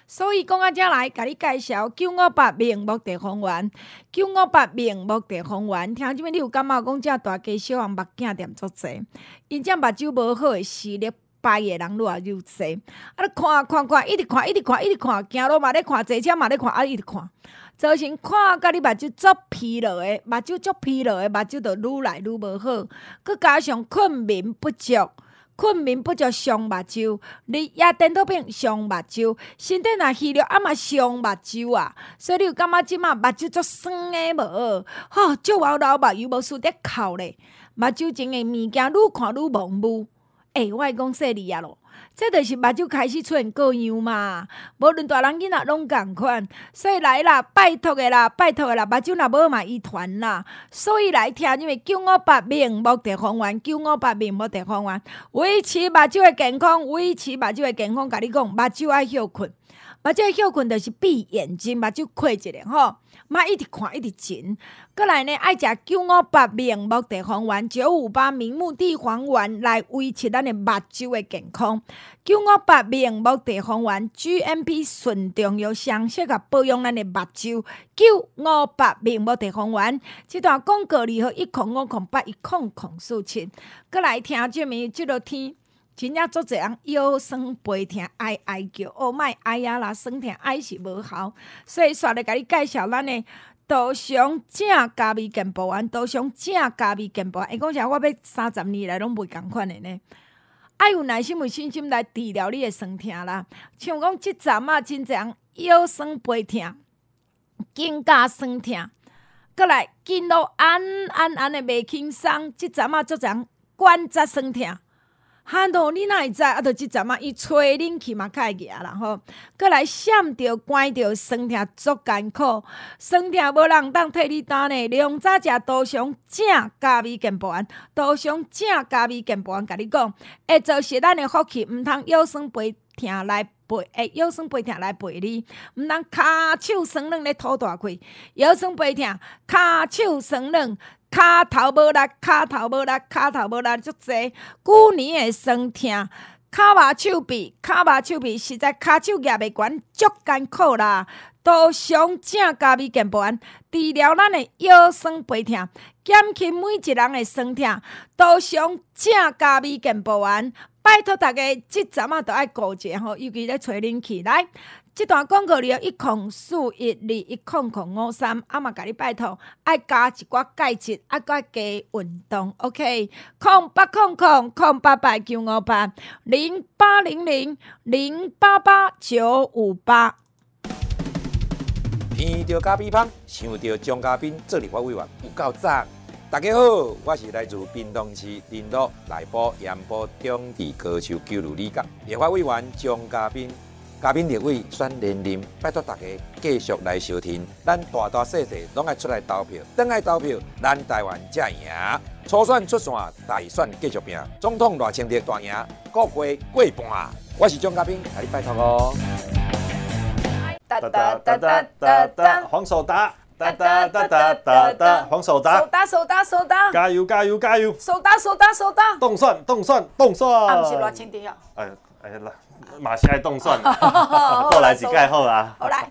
S1: 所以讲啊，遮来甲你介绍九五八明目地黄丸，九五八明目地黄丸。听即边你有感觉讲遮大家小人目镜店足济，因遮目睭无好诶视力歹诶人愈来愈济。啊，你看看看，一直看，一直看，一直看，行路嘛咧看，坐车嘛咧看，啊，一直看。造成看甲你目睭足疲劳诶，目睭足疲劳诶，目睭就愈来愈无好。佮加上困眠不足，困眠不足伤目睭，你也电脑屏伤目睭，身体若虚弱，啊嘛伤目睭啊。所以你有感觉即马目睭足酸诶无？吼，足老老目又无输得哭咧，目睭前诶物件愈看愈模糊。诶、欸，我讲说你啊咯。这就是目睭开始出现各样嘛，无论大人囡仔拢共款，所以来啦，拜托的啦，拜托的啦，目睭若无嘛，遗传啦，所以来听因为九五八明目地方丸，九五八明目地方丸，维持目睭的健康，维持目睭的健康，甲你讲，目睭爱休困，目睭休困就是闭眼睛，目睭闭一下吼。莫一直看一直紧，过来呢爱食九五八明目地黄丸，九五八明目地黄丸来维持咱的目睭的健康。九五八明目地黄丸，GMP 纯中药，上适合保养咱的目睭。九五八明目地黄丸，这段广告里头一空五空八一空空四七，过来听这面这落天。真正做一人腰酸背痛，哀哀叫，哦莫哀呀啦，酸痛哀是无效，所以煞来甲你介绍咱的杜松正加味健保丸，杜松正加味健保丸，会讲啥？我要三十年来拢袂共款的呢。爱有耐心、有信心来治疗你的酸痛啦。像讲即阵啊，真侪人腰酸背痛，肩胛酸痛，过来筋络安安安的袂轻松，即阵啊，足侪人关节酸痛。哈喏，你哪会知？啊，着即阵啊，伊吹恁去嘛，较会热啦吼。阁来闪着、关着，酸痛足艰苦，酸痛无人当替你担呢。两早食杜松正咖啡健保丸，杜松正咖啡健保丸，甲你讲，会造成咱的福气，毋通腰酸背疼来陪，会腰酸背疼来陪你，毋通骹手酸软咧吐大气，腰酸背疼，骹手酸软。骹头无力，骹头无力，骹头无力足济。旧年的酸痛，骹麻手臂，骹麻手臂实在骹手夹袂悬，足艰苦啦。杜松正加味健保丸，治疗咱的腰酸背痛，减轻每一人的酸痛。杜松正加味健保丸，拜托大家，即阵啊，都爱顾者吼，尤其咧吹冷气来。这段广告里有一空四一二一空空五三，阿妈甲你拜托，爱加一寡钙质，爱加加运动，OK？空八空空空八八九五八零八零零零八八九五八。
S4: 闻到咖啡香，想到蒋家彬做立法委员有够赞。大家好，我是来自滨东市林鹿内埔盐埔中地高球九如里角立法委员张嘉宾。嘉宾列位选连任，拜托大家继续来收听，咱大大细细拢爱出来投票，等爱投票，咱台湾才赢。初选出线，大选继续拼，总统赖清德大赢，国会过半。我是张嘉宾，你拜托哦。
S2: 哒哒哒哒哒哒，黄守达，哒哒哒哒哒哒，黄守达，
S1: 守达守达守达，
S2: 加油加油加油，
S1: 守达守达守达，
S2: 冻蒜冻蒜冻蒜，
S1: 啊，不是赖清德啊，
S2: 哎哎来。马西爱冻蒜，过来几盖后啊！
S1: 好来，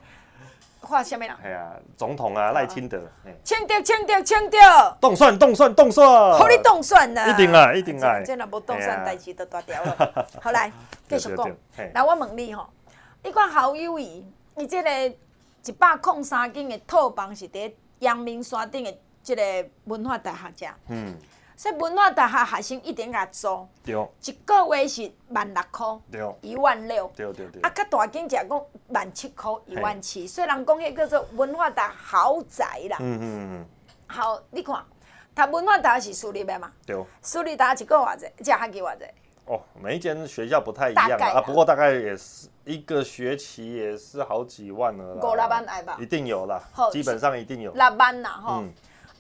S1: 画下面了。
S2: 哎呀，总统啊，赖清德。
S1: 清德，清德，清德。
S2: 冻蒜，冻蒜，冻蒜。
S1: 好你冻蒜呢？
S2: 一定啊，一定啊。
S1: 真的无冻蒜，代志都大条了。好来，继续讲。来，我问你吼，你看好友谊，你这个一百空三间的套房是伫阳明山顶的这个文化大厦家。嗯。所以文化大学学生一点甲租，对，一个月是万六块，对，一万六，对对对。啊，较大间只讲万七块，一万七。虽然讲迄叫做文化大豪宅啦，嗯嗯嗯。好，你看读文化大学是私立的嘛？
S2: 对。
S1: 私立大学一个偌济，一学期偌济？
S2: 哦，每一间学校不太一样啊，不过大概也是一个学期也是好几万了啦。
S1: 五六万来吧？
S2: 一定有啦，基本上一定有。
S1: 六万啦，吼。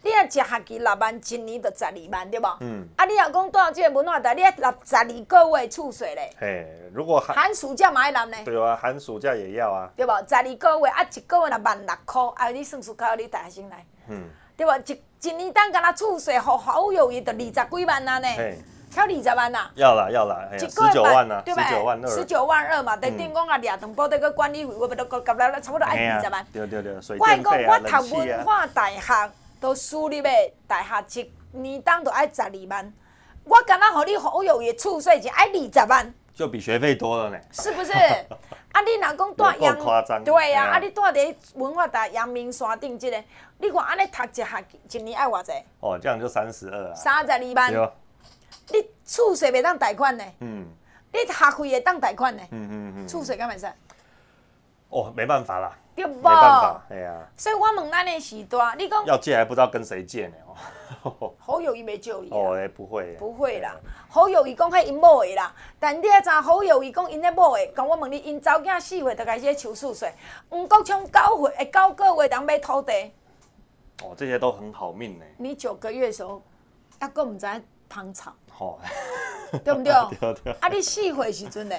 S1: 你若，一学期六万，一年就十二万，对无？嗯。啊，你若讲到即个文化大学，你要纳十二个月储税咧。
S2: 嘿，如果寒
S1: 寒暑假嘛要纳呢？
S2: 对啊，寒暑假也要啊。
S1: 对无？十二个月啊，一个月若万六箍，啊，你算数考你大学生来。嗯。对无？一一年当干那厝税好好有余，就二十几万啊呢。嘿。超二十万呐！
S2: 要啦要啦，十九万呐，十九万二，
S1: 十九万二嘛，等于讲啊，掠长补这个管理费，我不都夹夹了，差不多爱二十万。
S2: 对对对，
S1: 我讲我读文化大学，都私立的大学，一年当都爱十二万，我敢若互你好有余厝税就爱二十万，
S2: 就比学费多了呢。
S1: 是不是？啊，你若讲住
S2: 阳。
S1: 对呀，啊，你住伫文化大阳明山顶这个，你看安尼读一学期，一年爱偌济？
S2: 哦，这样就三十二啊。
S1: 三十二万。你厝税袂当贷款呢？嗯。你学费会当贷款呢？嗯嗯嗯。厝税敢袂使？
S2: 哦，没办法啦。
S1: 对不？
S2: 没办法，哎呀。
S1: 所以我问咱的时段，你讲
S2: 要借还不知道跟谁借呢？
S1: 哦。好友谊没救你。
S2: 哦，哎，不会。
S1: 不会啦，好友谊讲迄因某的啦，但你也知好友谊讲因的某的，讲我问你，因查某囝四岁就开始收厝税，唔过从九岁诶九个月当买土地。
S2: 哦，这些都很好命呢。
S1: 你九个月的时候，还佫唔知芳草。
S2: 好，
S1: 对不对？对对。啊，你四岁时阵呢？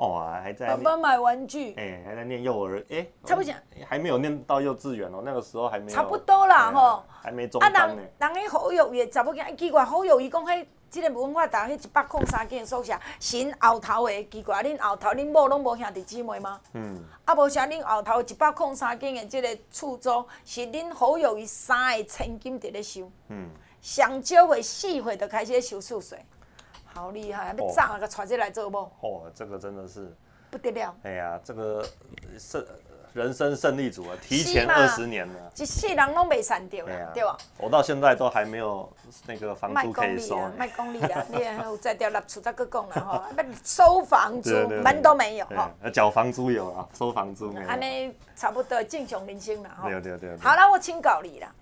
S2: 哦，还在。
S1: 爸爸买玩具。
S2: 哎，还在念幼儿，哎，差不多，还没有念到幼稚园哦，那个时候还没有。
S1: 差不多啦，吼。
S2: 还没中班呢。啊，
S1: 人，人迄好友谊，查某囝奇怪，好友伊讲迄，这个文化大学迄一百空三间宿舍，新后头的奇怪，恁后头恁某拢无兄弟姊妹吗？嗯。啊，无啥恁后头一百空三间的这个厝租，是恁好友伊三个千金伫咧收。嗯。上少会四岁就开始收厝税，好厉害！要炸个带这来做不？
S2: 哦，这个真的是
S1: 不得了。
S2: 哎呀，这个胜人生胜利组啊，提前二十年了，
S1: 一世人拢未散掉了，对吧？
S2: 我到现在都还没有那个房租可以收。
S1: 卖公里啊！你有再掉立出再个讲了哈，收房租门都没有哈。
S2: 缴房租有啊，收房租没有。
S1: 安尼差不多正常人生了哈。
S2: 对对对。
S1: 好了，我请教你啦。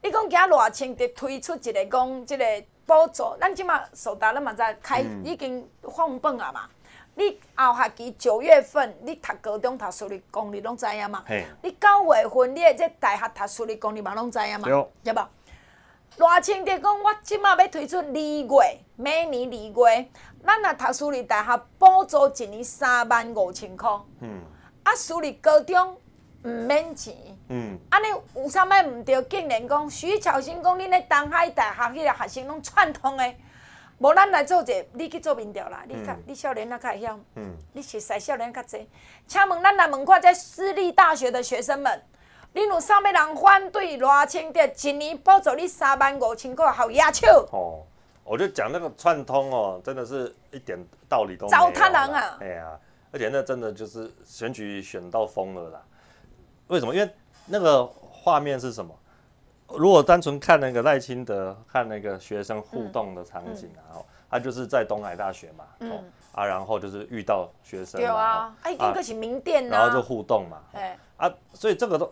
S1: 你讲今偌清就推出一个讲，即个补助，咱即马苏达咱嘛在开，已经放榜啊嘛。你后学期九月份，你读高中读私立公立拢知影嘛？你九月份你即大学读私立公立嘛拢知影嘛？对无？偌清就讲，我即马要推出二月，每年二月，咱若读私立大学补助一年三万五千箍。嗯。啊，私立高中。毋免钱，嗯，安尼有啥物毋对？竟然讲徐巧生讲，恁咧东海大学迄个学生拢串通诶，无咱来做者，你去做民调啦，你较你少年啊较会晓，嗯，你熟悉少年较济。请问咱来问看，在私立大学的学生们，恁有啥物人反对偌清的一年补助你三万五千块，好野笑？
S2: 哦，我就讲那个串通哦，真的是一点道理都没有。
S1: 糟蹋人啊！
S2: 哎呀，而且那真的就是选举选到疯了啦。为什么？因为那个画面是什么？如果单纯看那个赖清德看那个学生互动的场景，然后他就是在东海大学嘛，嗯啊，然后就是遇到学生，
S1: 有啊，哎，一个是名店，
S2: 然后就互动嘛，啊，所以这个都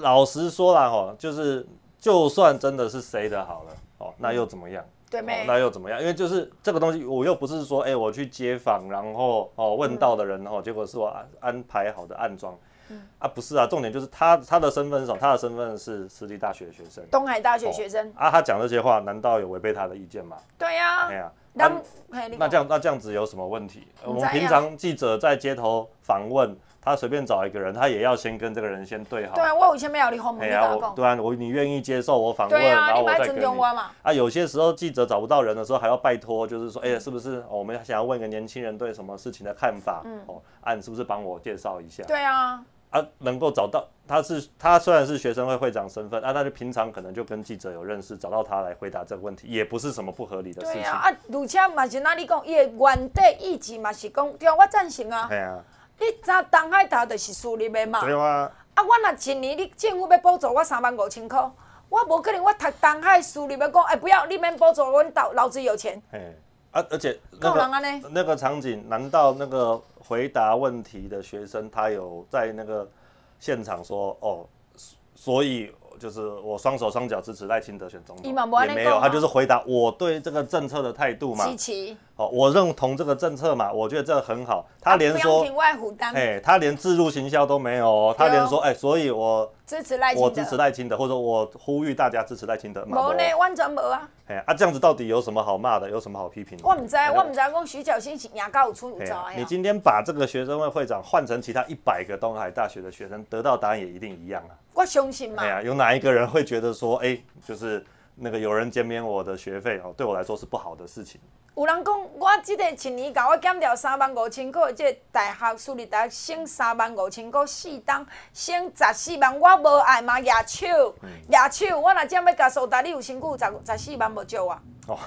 S2: 老实说了哈，就是就算真的是谁的好了，哦，那又怎么样？
S1: 对没？
S2: 那又怎么样？因为就是这个东西，我又不是说，哎，我去街访，然后哦问到的人，哦，结果是我安安排好的暗桩。啊，不是啊，重点就是他他的身份是什么？他的身份是私立大学学生，
S1: 东海大学学生。
S2: 哦、啊，他讲这些话，难道有违背他的意见吗？
S1: 对呀、啊。
S2: 对呀、啊。那那这样那这样子有什么问题？我们平常记者在街头访问，他随便找一个人，他也要先跟这个人先对好。
S1: 对啊，我以前没有你后面
S2: 讲。对啊，我你愿意接受我访问，啊、然后我再跟你。啊，有些时候记者找不到人的时候，还要拜托，就是说，哎、欸，是不是、哦、我们想要问一个年轻人对什么事情的看法？嗯。哦，啊，你是不是帮我介绍一下？
S1: 对啊。
S2: 啊，能够找到他是他虽然是学生会会长身份，啊，那就平常可能就跟记者有认识，找到他来回答这个问题，也不是什么不合理的事情。对啊，啊，而且嘛是那你讲，伊的原底意志嘛是讲，对啊，我赞成啊。系啊。你查东海大就是私立的嘛。对啊。啊，我若一年你政府要补助我三万五千块，我无可能我读东海私立要讲，哎，不要，你免补助我，老老子有钱。嘿。啊，而且那个那个场景，难道那个？回答问题的学生，他有在那个现场说：“哦，所以就是我双手双脚支持赖清德选总统，
S1: 也
S2: 没有，他就是回答我对这个政策的态度嘛。哦，我认同这个政策嘛，我觉得这个很好。他连说，哎，他连自入行销都没有，他连说，哎，所以我
S1: 支持赖清德，
S2: 我支持赖清德，或者我呼吁大家支持赖清德。
S1: 没呢，完全没啊。
S2: 哎，啊，这样子到底有什么好骂的？有什么好批评的？
S1: 我唔知，我唔知讲徐巧芯牙膏有出有招呀。
S2: 你今天把这个学生会会长换成其他一百个东海大学的学生，得到答案也一定一样啊。
S1: 我相信嘛。
S2: 哎呀，有哪一个人会觉得说，哎，就是那个有人减免我的学费哦，对我来说是不好的事情。
S1: 有人讲，我这个一年甲我减掉三万五千块，这个大学私立大学省三万五千块，四档省十四万，我无爱嘛，举手，举手，我若真要甲苏达，你有辛苦十十四万无少啊？哦，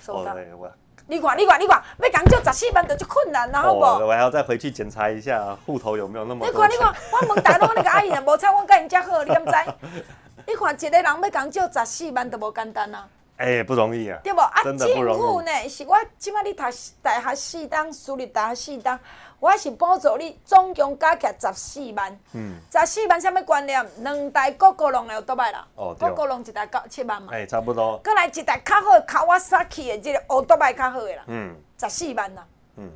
S1: 苏达，你看，你看，你看，要讲借十四万就足困难，然后无？
S2: 我还要再回去检查一下户头有没有那么多。
S1: 你看，你看，我问大陆那个阿姨啊，无彩，我甲因遮好，你敢知？你看一个人要讲借十四万都无简单啊。
S2: 哎、欸，不容易啊！
S1: 对不？啊，政府呢？是我即摆你读大学四档，私立大学四档，我是补助你总共加起来十四万。嗯。十四万什么观念？两台高高龙有多摆啦？哦，高高龙一台九七万嘛。
S2: 哎、欸，差不多。
S1: 再来一台较好卡瓦萨奇的这个哦，多摆较好的啦。嗯。十四万啦。嗯。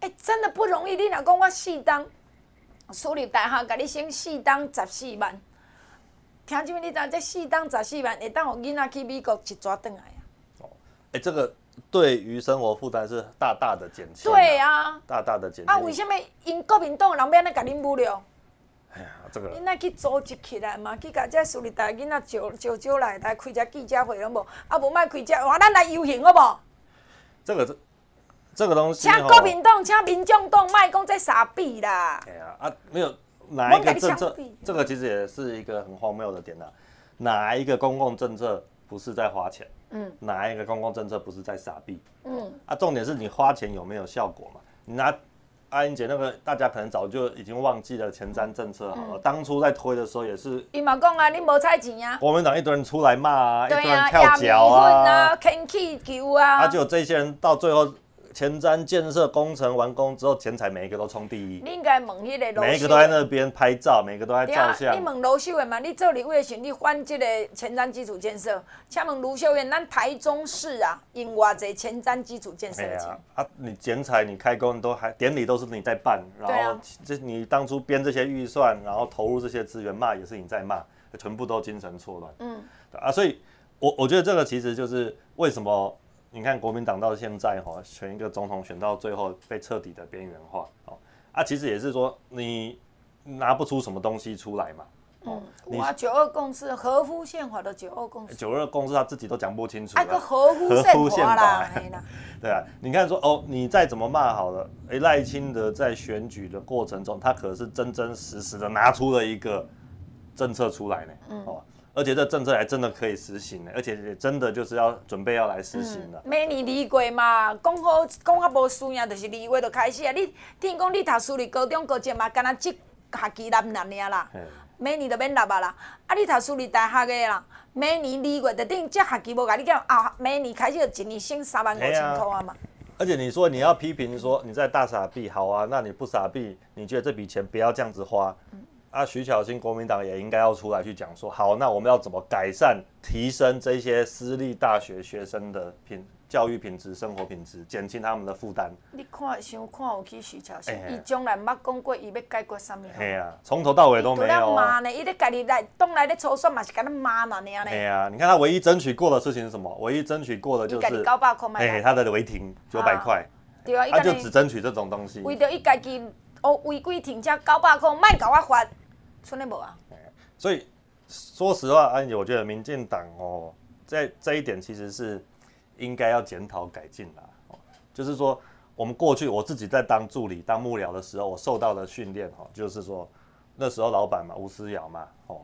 S1: 哎、欸，真的不容易。你若讲我四档，私立大学甲你省四档十四万。听这边你知，这四档十四万会当互囡仔去美国一抓回来啊？哦，
S2: 哎，这个对于生活负担是大大的减轻。
S1: 对啊，
S2: 大大的减轻。
S1: 啊，为什么因国民党人要安尼甲恁侮辱？
S2: 哎呀，这个。
S1: 恁爱去组织起来嘛，去甲这私立大囡仔招招招来来开只记者会了无？啊，无卖开只，话咱来游行好无？
S2: 这个这这个东西。
S1: 请国民党，请民众党，卖讲这傻逼啦。
S2: 哎呀，啊，没有。哪一个政策？这个其实也是一个很荒谬的点呐、啊。哪一个公共政策不是在花钱？嗯。哪一个公共政策不是在撒币？嗯。啊，重点是你花钱有没有效果嘛？你拿阿英姐那个，大家可能早就已经忘记了前瞻政策好了。嗯、当初在推的时候也是。伊嘛讲啊，你无菜钱啊。国民党一堆人出来骂啊，啊，一堆人跳脚啊，
S1: 天气球啊。
S2: 啊，就这些人到最后。前瞻建设工程完工之后，钱财每一个都冲第一。
S1: 你应该问迄个罗。
S2: 每一个都在那边拍照，每个都在照相。
S1: 你问卢秀燕嘛？你做立委的时，你翻这个前瞻基础建设，请问卢秀燕，咱台中市啊，用偌济前瞻基础建设的钱？
S2: 啊，你剪彩，你开工都还典礼都是你在办，然后这你当初编这些预算，然后投入这些资源骂也是你在骂，全部都精神错乱。嗯。啊，所以我我觉得这个其实就是为什么。你看国民党到现在哈，选一个总统选到最后被彻底的边缘化哦，啊，其实也是说你拿不出什么东西出来嘛。嗯，
S1: 哇，九二共识合乎宪法的九二共识。
S2: 九二共识他自己都讲不清楚。
S1: 啊，个合乎宪法啦，
S2: 对啊，你看说哦，你再怎么骂好了，哎，赖清德在选举的过程中，他可是真真实实的拿出了一个政策出来呢，嗯，哦。而且这政策还真的可以实行呢，而且也真的就是要准备要来实行了。
S1: 明年二月嘛，讲好讲啊无输赢，就是二月就开始啊。你听讲你读私立高中高职嘛，干那这学期立立尔啦，每年就免立啊啦。啊，你读私立大学的啦，每年二月就等于这学期无甲你讲啊，每年开始就一年省三万五千块啊嘛。
S2: 而且你说你要批评说你在大傻逼，好啊，那你不傻逼，你觉得这笔钱不要这样子花？嗯啊，徐巧芯国民党也应该要出来去讲说，好，那我们要怎么改善、提升这些私立大学学生的品教育品质、生活品质，减轻他们的负担。
S1: 你看，想看有去徐巧芯，伊从来没讲过伊要解决什么。
S2: 嘿啊，从头到尾都没有。
S1: 骂呢，伊咧家己来东来咧抽算嘛，是干那骂嘛呢？
S2: 嘿啊，你看他唯一争取过的事情是什么？唯一争取过的就是
S1: 九百块
S2: 哎，他的违停九百块。对啊，他就只争取这种东西。
S1: 为着伊家己哦违规停车九百块，卖搞我罚。无啊，
S2: 所以说实话，安姐，我觉得民进党哦，在这一点其实是应该要检讨改进的。哦，就是说，我们过去我自己在当助理、当幕僚的时候，我受到的训练哈，就是说那时候老板嘛，吴思瑶嘛，哦，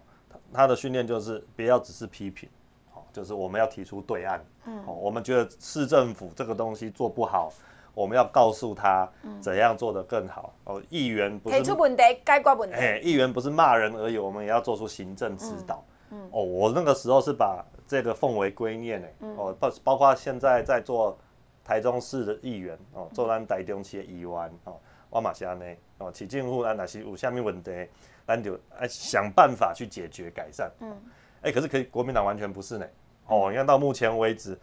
S2: 他的训练就是不要只是批评，哦，就是我们要提出对案，嗯，我们觉得市政府这个东西做不好。我们要告诉他怎样做得更好哦。议员不是
S1: 提出问题，解决问题。
S2: 哎，议员不是骂人而已，我们也要做出行政指导。嗯，哦，我那个时候是把这个奉为圭臬哎。哦，包包括现在在做台中市的议员哦，做咱台中市的议员哦，我嘛是安尼哦，市政府啊，若是有啥物问题，咱就哎想办法去解决改善。嗯，哎、欸，可是可以，国民党完全不是呢。哦，你看到目前为止，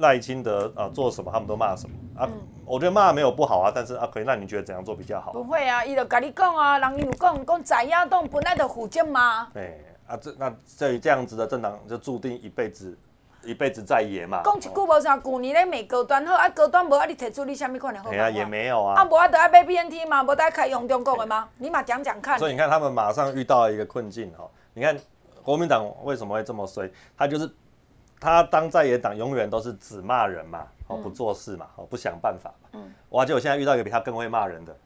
S2: 赖清德啊做什么，他们都骂什么啊。嗯、我觉得骂没有不好啊，但是啊，可以，那你觉得怎样做比较好？
S1: 不会啊，伊就跟你讲啊，人有讲讲在野党本来就负责嘛。
S2: 对、欸、啊，这那这这样子的政党就注定一辈子。一辈子在野嘛，
S1: 讲一句无啥，旧年咧美高端好，啊高端无啊，你提出你啥物款的好？
S2: 哎呀，也没有啊。
S1: 啊，无啊，得爱买 BNT 嘛，无得爱开用中国的吗？你嘛讲讲看。
S2: 所以你看，他们马上遇到一个困境哈。你看国民党为什么会这么衰？他就是他当在野党，永远都是只骂人嘛，哦，不做事嘛，哦，不想办法嘛。嗯。哇，结果现在遇到一个比他更会骂人的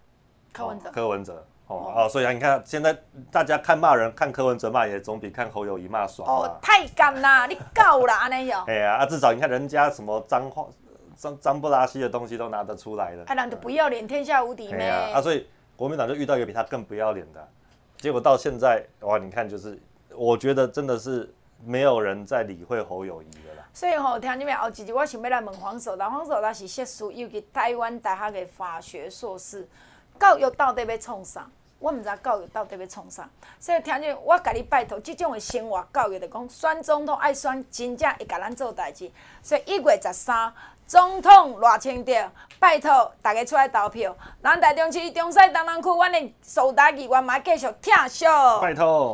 S1: 柯文哲。
S2: 柯文哲。哦哦，所以啊，你看现在大家看骂人，看柯文哲骂也总比看侯友谊骂爽
S1: 哦，太干啦，你够啦安尼哟。
S2: 哎呀，啊，至少你看人家什么脏话、脏脏不拉稀的东西都拿得出来的。
S1: 啊，人就不要脸，天下无敌咩？
S2: 啊，所以国民党就遇到一个比他更不要脸的，结果到现在哇，你看就是，我觉得真的是没有人在理会侯友谊的啦。
S1: 所以吼，听你们后一句，我想要来问黄守达，黄守达是硕士，尤其台湾大学的法学硕士。教育到底要创啥？我毋知教育到底要创啥，所以听见我甲你拜托，即种的生活教育，就讲选总统爱选真正会甲咱做代志。所以一月十三，总统偌清德，拜托大家出来投票。咱台中市中西东南区，阮的首达议员嘛继续听秀。
S2: 拜托。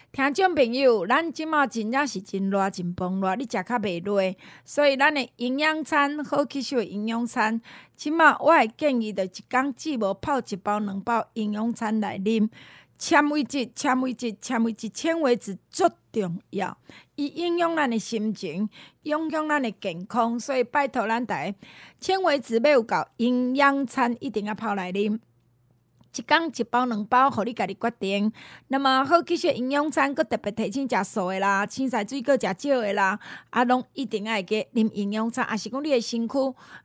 S1: 听众朋友，咱即马真正是真热真崩热，你食较袂落，所以咱的营养餐好吸收营养餐，即马我会建议着一工只无泡一包两包营养餐来啉。纤维质，纤维质，纤维质，纤维质足重要，伊影响咱的心情，影响咱的健康，所以拜托咱大家，纤维质要有够，营养餐一定要泡来啉。一工一包两包，互你家己决定。那么好，其实营养餐，阁特别提醒食素的啦，青菜水果食少的啦，啊，拢一定爱加啉营养餐。啊，是讲你的身躯、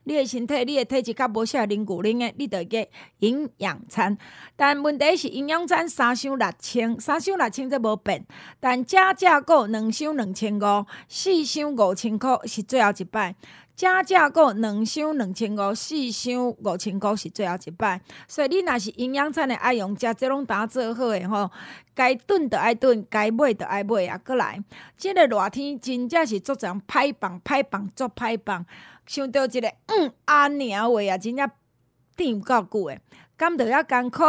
S1: 你的身体、你的体质较无适合啉牛奶的，你着加营养餐。但问题是营养餐三箱六千，三箱六千则无变。但加价购两箱两千五，四箱五千块是最后一摆。加价购两箱两千五，四箱五千五是最后一摆，所以你若是营养餐的爱用，食这拢打做好诶吼，该炖的爱炖，该买的爱买啊，过来，即个热天真正是做成歹放歹放做歹放，想到一个嗯阿娘话啊，真正顶有够久诶。甘得要艰苦，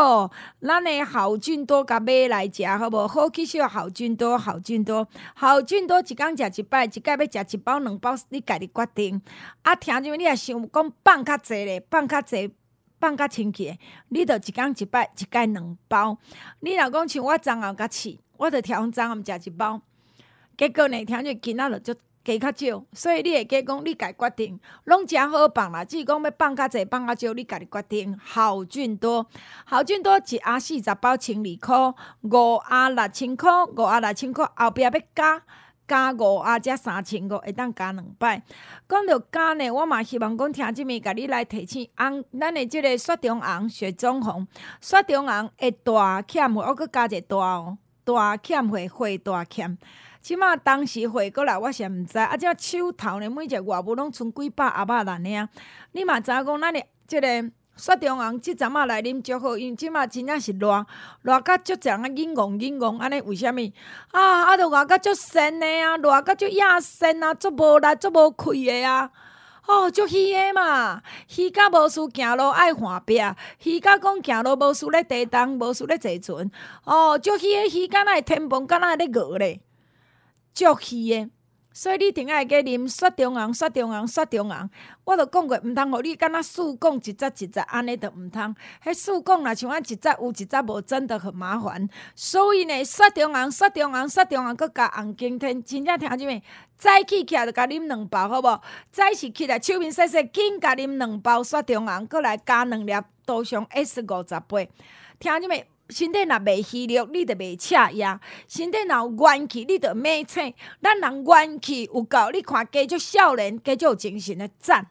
S1: 咱的好菌多甲买来食，好无？好去少好菌多，好菌多，好菌多，一工食一摆，一摆要食一包两包，你家己决定。啊，听着你也想讲放较济咧，放较济，放较清气，你着一工一摆，一摆两包。你若讲像我昨暗甲试，我着挑昨暗食一包，结果呢，听着囡仔就。加较少，所以你会加讲，你家决定，拢诚好放啦。只是讲要放较济，放较少，你家己决定。好菌多，好菌多，一盒四十包，千二箍，五盒六千箍，五盒六千箍，后壁要加加五盒才三千五，会当加两摆。讲到加呢，我嘛希望讲听即面，甲你来提醒红，咱的即个雪中红、雪中红、雪中红会大欠，我阁加一大哦，大欠会会大欠。即马当时回过来，我是毋知，啊，即手头呢，每一只外母拢剩几百阿爸兰尔。你嘛知影讲，咱的即个雪中红即阵仔来啉足好，因即马真正是热，热甲足侪人啊，忍戆忍戆安尼，为虾米？啊，啊，着热甲足神的啊，热甲足亚神啊，足无力，足无气的啊，哦，足虚的嘛，虚甲无事行路爱换壁，虚甲讲行路无事咧地动，无事咧坐船，哦，足虚的虚甲若会天崩，敢若咧饿咧。足气的，所以你定爱加啉雪中红、雪中红、雪中红。我都讲过，毋通互你敢若速讲一节一节安尼都毋通。迄速讲若像按一节有一节无，真的很麻烦。所以呢，雪中红、雪中红、雪中红，搁加红景天，真正听啥物？早起起来着甲啉两包，好无？早起起来手面洗洗，紧甲啉两包雪中红，搁来加两粒杜松 S 五十八。听啥物？身体若袂虚弱，你着袂赤呀；身体若有元气，你着猛醒。咱人元气有够，你看加足少年，加足精神的赞。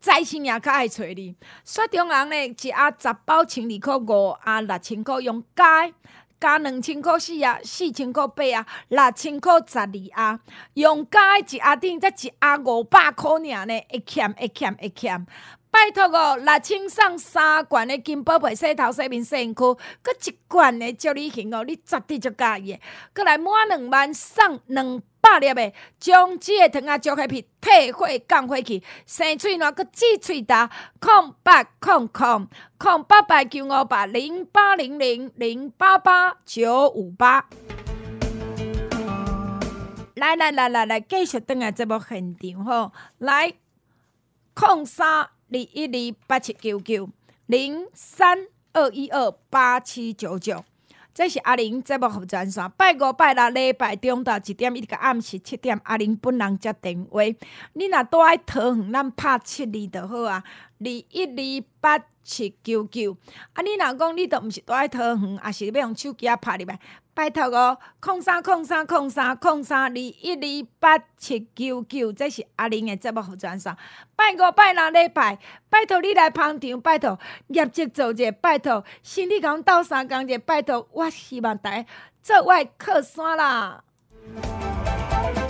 S1: 财神也较爱找你。雪中红呢，一盒十包千二箍，五盒六千箍，用加加两千箍四盒，四千箍八盒，六千箍十二盒，用加一盒顶才一盒五百箍尔呢，会欠会欠会欠。拜托哦，六千送三罐的金宝贝洗头洗面洗身躯，搁一罐的祝你幸哦，你绝对足喜欢。搁来满两万送两百粒的姜子的糖仔祝黑皮退火降火气，生喙暖搁止喙焦，空八空空空八八九五八零八零零零八八九五八。来来来来来，继续转来节目现场吼，来空三。二一二八七九九零三二一二八七九九，这是阿玲节目服务专线。拜五拜六礼拜中昼一点一直到暗时七点，阿玲本人接电话。你若住爱桃园，咱拍七二就好啊。二一二八七九九，啊，你若讲你都毋是住爱桃园，也是要用手机啊拍入来。拜托哦，空三空三空三空三二一二八七九九，这是阿玲的节目服务专线。拜五拜六礼拜，拜托你来捧场，拜托业绩做者，拜托身体甲阮斗相共者，拜托我希望大家做我的靠山啦。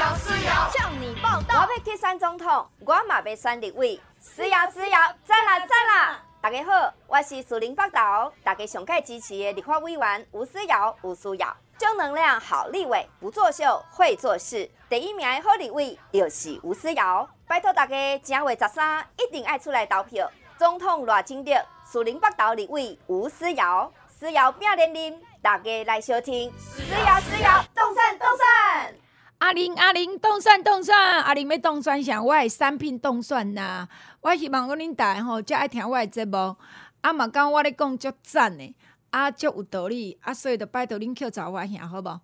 S5: 向你报道，我要去选总统，我嘛要选立委。思瑶，思瑶，赞啦赞啦！大家好，我是苏宁北岛，大家上届支持的立法委员吴思瑶吴思瑶，正能量好立委，不作秀会做事，第一名的好立委就是吴思瑶。拜托大家正月十三一定要出来投票，总统赖清德，苏宁北岛立委吴思瑶，思瑶拼连连，大家来收听。思瑶，思瑶，动身动算。
S1: 阿玲阿玲，冻蒜冻蒜，阿玲要冻蒜啥？我的产品冻蒜呐。我希望讲恁大家吼，才爱听我的节目。啊嘛，讲我咧讲足赞的，啊足有道理，啊所以就拜托恁去找我兄，好无？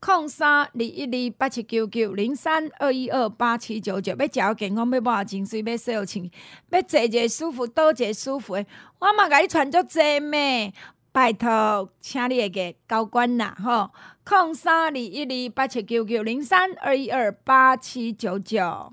S1: 空三二一二八七九九零三二一二八七九九，要食好健康，要无情绪，要洗好清，要坐一个舒服，倒一个舒服诶。我嘛甲你传足济咩？拜托，请你个高官啦，吼，空三二一二八七九九零三二一二八七九九。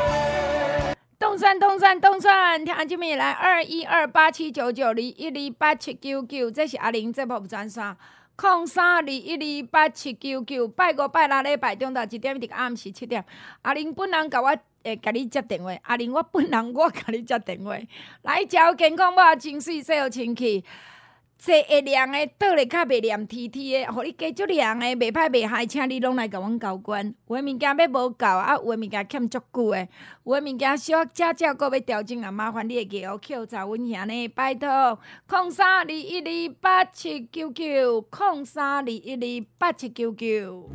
S1: 通算通算通算，听这边来二一二八七九九二一二八七九九，这是阿玲节目专线，空三二一二八七九九，拜五拜六礼拜中昼一点到暗时七点，阿玲本人甲我诶甲你接电话，阿玲我本人我甲你接电话，来，食健康，无情绪，洗好清气。坐会凉的，倒咧较袂黏 T T 的，互你加足凉的，袂歹袂歹，请你拢来甲阮交关。有诶物件要无够，啊，有诶物件欠足久诶，有诶物件小加价，阁要调整，啊，麻烦你会记哦，扣查阮兄呢，拜托，空三二一二八七九九，空三二一二八七九九。